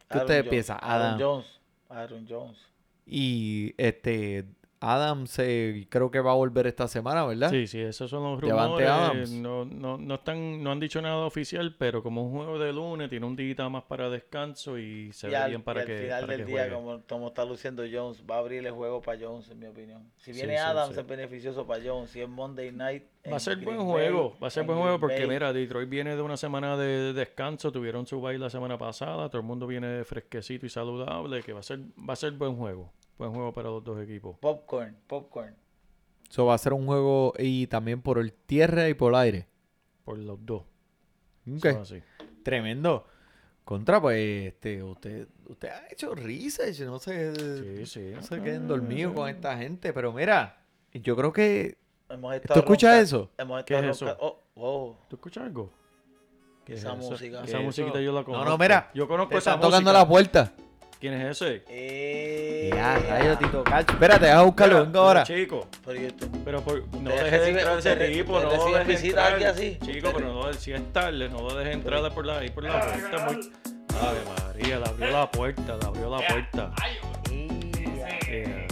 ¿qué ustedes piensan? Aaron Adam Jones. Aaron Jones. y este Adam se creo que va a volver esta semana, ¿verdad? Sí, sí, esos son los Devante rumores. Adams. No, no, no, están, no han dicho nada oficial, pero como un juego de lunes, tiene un día más para descanso y se y ve al, bien y para al que, final para del que día, juegue. como, como está luciendo Jones, va a abrir el juego para Jones, en mi opinión. Si viene sí, Adams, sí. es beneficioso para Jones. Si es Monday night. Va a ser Green buen Bay, juego, va a ser en buen juego porque Bay, mira, Detroit viene de una semana de descanso, tuvieron su baile la semana pasada, todo el mundo viene fresquecito y saludable, que va a ser, va a ser buen juego, buen juego para los dos equipos. Popcorn, popcorn. Eso va a ser un juego y también por el tierra y por el aire. Por los dos. Ok. son así. Tremendo. Contra, pues, este, usted, usted ha hecho research, no sé, Sí, sí. no se queden dormidos con esta gente, pero mira, yo creo que Hemos ¿Tú escuchas ronca- eso? Hemos ¿Qué estado es eso? Oh, wow. ¿Tú escuchas algo? ¿Qué Esa es música. Esa ¿Qué es musiquita yo la No, conozco. no, mira, Yo conozco te esa están tocando la puerta. ¿Quién es ese? Eh, Ya, rayo, Tito Cacho. Espérate, deja buscarlo, vengo ahora. Chico, Pero yo estoy- pero por, no dejes recibe- entrar ese tipo, no dejes entrar. aquí así. Chico, pero no, si es tarde, no lo dejes entrar por la, ahí por la puerta. Muy... Ave María, le abrió la puerta, le abrió la puerta. Eh,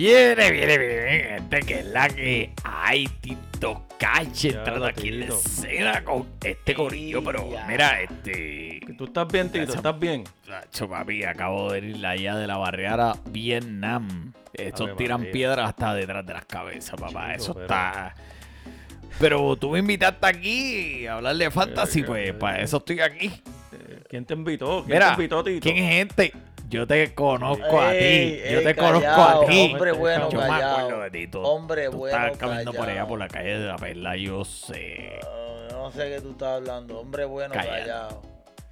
Viene, viene, viene, gente, que es la que hay, Tito Cache, entrando aquí en la escena con este corillo, pero mira, este... ¿Tú estás bien, Tito? ¿Estás bien? Chacho, papi, acabo de ir allá de la barriada Vietnam. Estos tiran María. piedras hasta detrás de las cabezas, papá. Chico, Eso pero- está... Pero tú me invitaste aquí a hablar de fantasy, pues para eso estoy aquí. Eh, ¿Quién te invitó? ¿Quién Mira, te invitó, Tito? ¿quién es gente? Yo te conozco a ti. Yo te conozco a ti. Hombre bueno, Yo me acuerdo de ti. Tú, Hombre tú bueno, estabas caminando por allá por la calle de la perla, yo sé. Ah, no sé qué tú estás hablando. Hombre bueno, Callado. callado.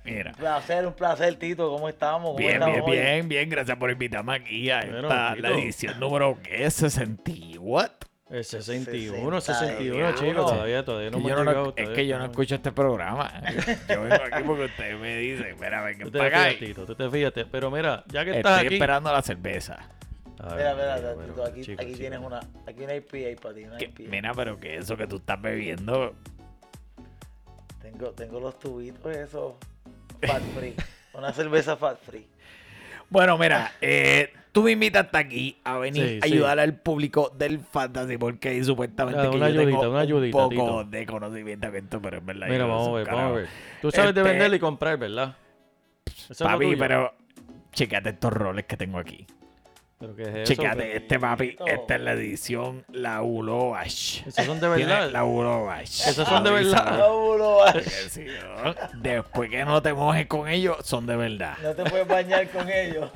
Mira. Un placer, un placer, Tito. ¿Cómo estamos? ¿Cómo Bien, estamos bien, hoy? bien, bien. Gracias por invitarme aquí a Bueno, esta, la edición número ¿qué? 60. ¿What? El 61, 61, 61, chicos, todavía, todavía no Que yo no llegado. es todavía que yo no escucho este programa. Yo vengo aquí porque ustedes me dicen, mira, venga Tú te para acá. fíjate, Tito, tú te fíjate. Pero mira, ya que estás Estoy aquí... esperando la cerveza. A ver, Mira, mira, Tito, aquí, tienes una, aquí no hay PA para ti, no hay Que- PA. mira, pero que eso que tú estás bebiendo. Tengo, tengo los tubitos esos fat free. Una cerveza fat free. Bueno, mira, eh, tú me invitas hasta aquí a venir Sí, a sí. ayudar al público del fantasy porque supuestamente Ah, que una yo ayudita, tengo una ayudita, un poco Tito. de conocimiento esto, pero en verdad Mira, vamos a ver, vamos a ver. Tú sabes de Este- vender y comprar, ¿verdad? Eso es Papi, pero checate estos roles que tengo aquí. ¿Pero qué es este, papi. Tito. Esta es la edición La Uloash. Esos son de verdad. La Uloash. Esos son de verdad. Sí, ¿no? Después que no te mojes con ellos, son de verdad. No te puedes bañar con ellos.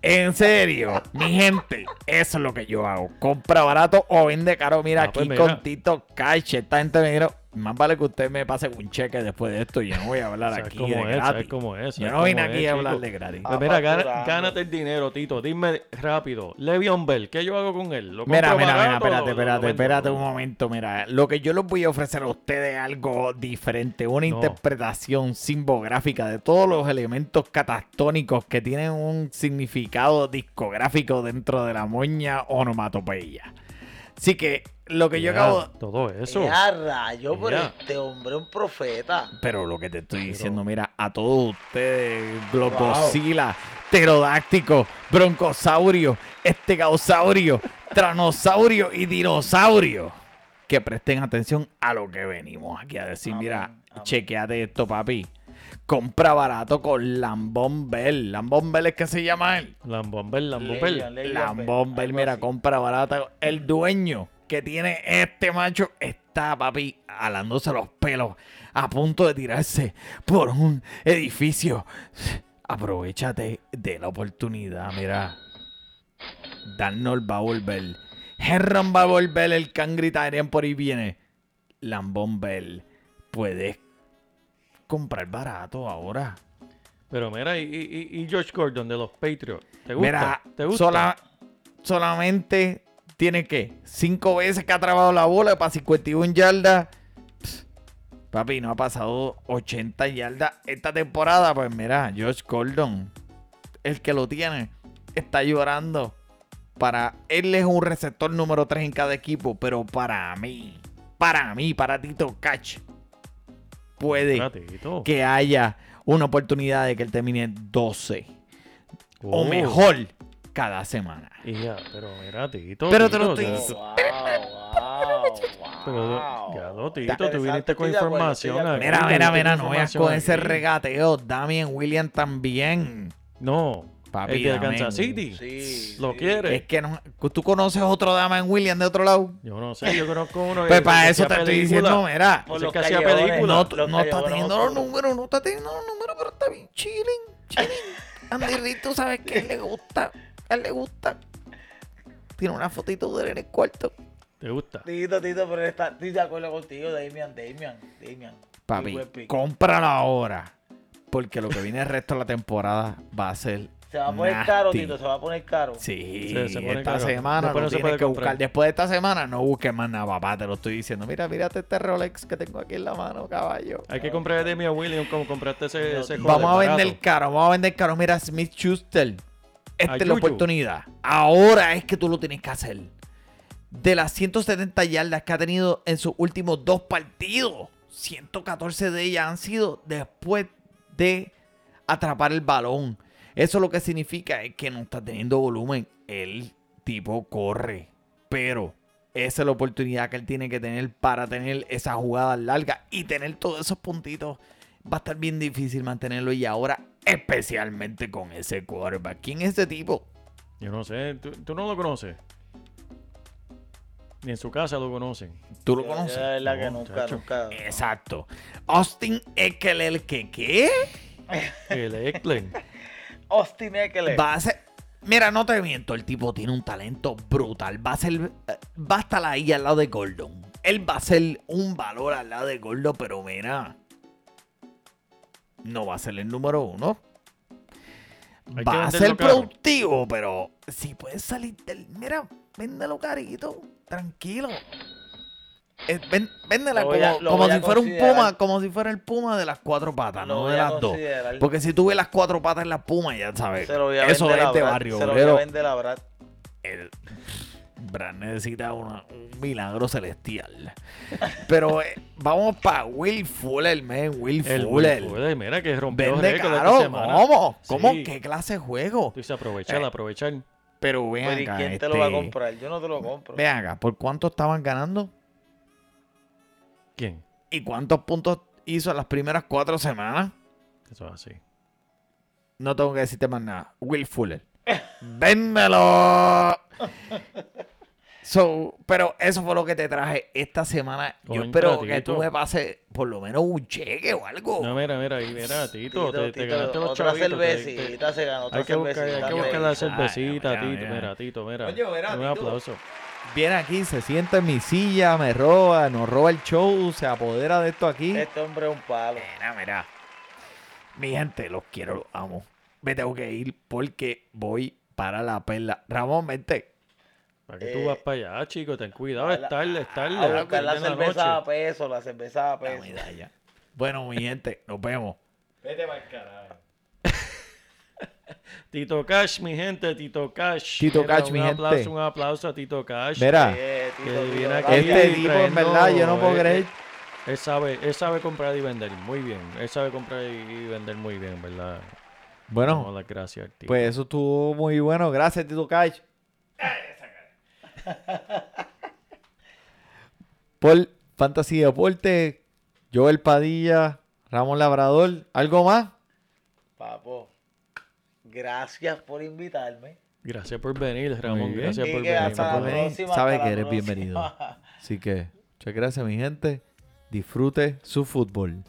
En serio, mi gente, eso es lo que yo hago. Compra barato o vende caro. Mira, Ah, pues aquí mira. con Tito Cash. Esta gente me dijo, más vale que usted me pase un cheque después de esto. Yo no voy a hablar ¿Sabes aquí cómo de es? gratis. ¿Sabes cómo es? Yo ¿Sabes no vine aquí es, a hablar chico? de gratis. Pues mira, gana- gánate el dinero, Tito. Dime rápido. Le'Veon Bell, ¿qué yo hago con él? ¿Lo Mira, mira, mira, espérate, espérate, vendo? espérate un momento. Mira, lo que yo les voy a ofrecer a ustedes es algo diferente, una No. interpretación simbográfica de todos los elementos catatónicos que tienen un significado discográfico dentro de la moña onomatopeya. Así que lo que yo acabo. Todo eso. Ya rayo, pero Ya. este hombre es un profeta. Pero lo que te estoy diciendo, mira, a todos ustedes, globosila, pterodáctico, broncosaurio, estegaosaurio, tranosaurio y dinosaurio, que presten atención a lo que venimos aquí a decir. Amén, Mira, chequeate esto, papi. Compra barato con Lambón Bell. Lambón Bell es que se llama él. Lambón Bell, Lambón Bell. Lambón Bell, mira, así. compra barato. El dueño que tiene este macho está, papi, alándose los pelos, a punto de tirarse por un edificio. Aprovechate de la oportunidad, mira. Darnold va a volver. Herron va a volver, el can gritarían por ahí viene. Lambón Bell, puedes comprar barato ahora. Pero mira, y, y, y George Gordon de los Patriots. ¿Te gusta? Mira, ¿Te gusta? sola- solamente tiene que cinco veces que ha trabado la bola para 51 yardas. Pss, Papi, no ha pasado 80 yardas esta temporada. Pues mira, Josh Gordon, el que lo tiene, está llorando. Para él es un receptor número 3 en cada equipo, pero para mí, para mí, para Tito Catch, puede Ratito. que haya una oportunidad de que él termine 12 o Oh. mejor cada semana. Ya, pero mira, Tito. Pero te lo estoy ya- Wow, wow, wow, Pero ya lo, Tito, tú viniste con acuerdo, información. Mira, mira, mira, no vayas información con ese regateo. Damien William también. No, Papi, el de Kansas City. Sí, Lo sí. quiere. Es que no, tú conoces otro Damien William de otro lado. Yo no sé, yo conozco uno que- Pues para eso te estoy diciendo, mira. Por los que hacía callejones, película. No, no está teniendo los números, no está teniendo los números, pero está bien chilling, chilling. Andy Reid, tú sabes que a él le gusta, a él le gusta. Tiene una fotito de él en el cuarto. ¿Te gusta? Tito, Tito, pero está, estoy de acuerdo contigo, Damian, Damian, Damian. Papi, cómpralo ahora. Porque lo que viene el resto de la temporada va a ser. Se va a poner caro. Tito, se va a poner caro. Sí, Se- se pone esta caro. semana Después no no se tienes puede que comprar. buscar. Después de esta semana no busques más nada, papá. Te lo estoy diciendo. Mira, mírate este Rolex que tengo aquí en la mano, caballo. Hay que comprar a Demian Williams como compraste ese, No, ese Vamos a barato. vender caro, vamos a vender caro. Mira, Smith Schuster. Esta A es la Yuyu. oportunidad. Ahora es que tú lo tienes que hacer. De las 170 yardas que ha tenido en sus últimos dos partidos, 114 de ellas han sido después de atrapar el balón. Eso lo que significa es que no está teniendo volumen. El tipo corre. Pero esa es la oportunidad que él tiene que tener para tener esa jugada larga y tener todos esos puntitos. Va a estar bien difícil mantenerlo y ahora especialmente con ese quarterback. ¿Quién es ese tipo? Yo no sé, ¿tú, tú no lo conoces. Ni en su casa lo conocen. ¿Tú lo conoces? de verdad que No, nunca, chacho. nunca. Exacto. Austin Eckler, ¿qué qué? El Eckler. Austin Eckler. Va a ser... Mira, no te miento, el tipo tiene un talento brutal. Va a ser... Va a estar ahí al lado de Gordon. Él va a ser un valor al lado de Gordon, pero mira... no va a ser el número uno. Hay Va a ser productivo, pero si puedes salir del. Mira, véndelo carito, tranquilo. Eh, ven- véndela Lo como, a- si fuera un puma, como si fuera el puma de las cuatro patas, Lo no de las dos. Porque si tú ves las cuatro patas en la puma, ya sabes. Se lo voy a Eso es de Brad, barrio Se lo voy a vender a Brad. el Brad necesita una- un milagro celestial. Pero eh, vamos para Will Fuller, man. Will El Fuller. Will Fuller, mira que rompió Vende caro. semana. ¿Cómo? ¿Cómo? Sí. ¿Qué clase de juego? Tú dices aprovechar, Eh, aprovechar. Pero vean Pero ¿y acá. quién te lo va a este, comprar? Yo no te lo compro. Vean acá, ¿por cuánto estaban ganando? ¿Quién? ¿Y cuántos puntos hizo en las primeras cuatro semanas? Eso es así. No tengo que decirte más nada. Will Fuller. ¡Véndelo! So, pero eso fue lo que te traje esta semana. Yo espero que tú me pases por lo menos un cheque o algo. No, mira, mira, ahí, mira, Tito, Tito, te, te Tito, ganaste los otra chavitos. te- te- cervecita se ganó, otra Hay que buscar, hay cervecita. que ok. buscar la Ay, cervecita, mira, Tito. mira. Mira, Tito, mira. Oye, mira, Un Tito. aplauso. Viene aquí, se sienta en mi silla, me roba, nos roba el show, se apodera de esto aquí. Este hombre es un palo. Mira, mira. Mi gente, los quiero, los amo. Me tengo que ir porque voy para la perla. Ramón, vente. ¿Para qué Eh, tú vas para allá, chico? Ten cuidado, es tarde, es tarde. A buscar la cerveza a noche. peso, la cerveza a La peso. medalla. Bueno, mi gente, nos vemos. Tito Cash, mi gente, Tito Cash. Tito Mira, Cash, un mi aplauso, gente. Un aplauso a Tito Cash. Mira, Eh, Tito, Que Tito, viene aquí. este tipo, en verdad, yo no puedo eh, creer. Él sabe, él sabe comprar y vender muy bien. Él sabe comprar y vender muy bien, ¿verdad? Bueno, las gracias Tito. pues eso estuvo muy bueno. Gracias, Tito Cash. Por Fantasy Deporte, Joel Padilla, Ramón Labrador. ¿Algo más? Papo, Gracias por invitarme. Gracias por venir, Ramón. Gracias por venir. Sabes que eres bienvenido. Así que, muchas gracias, mi gente. Disfrute su fútbol.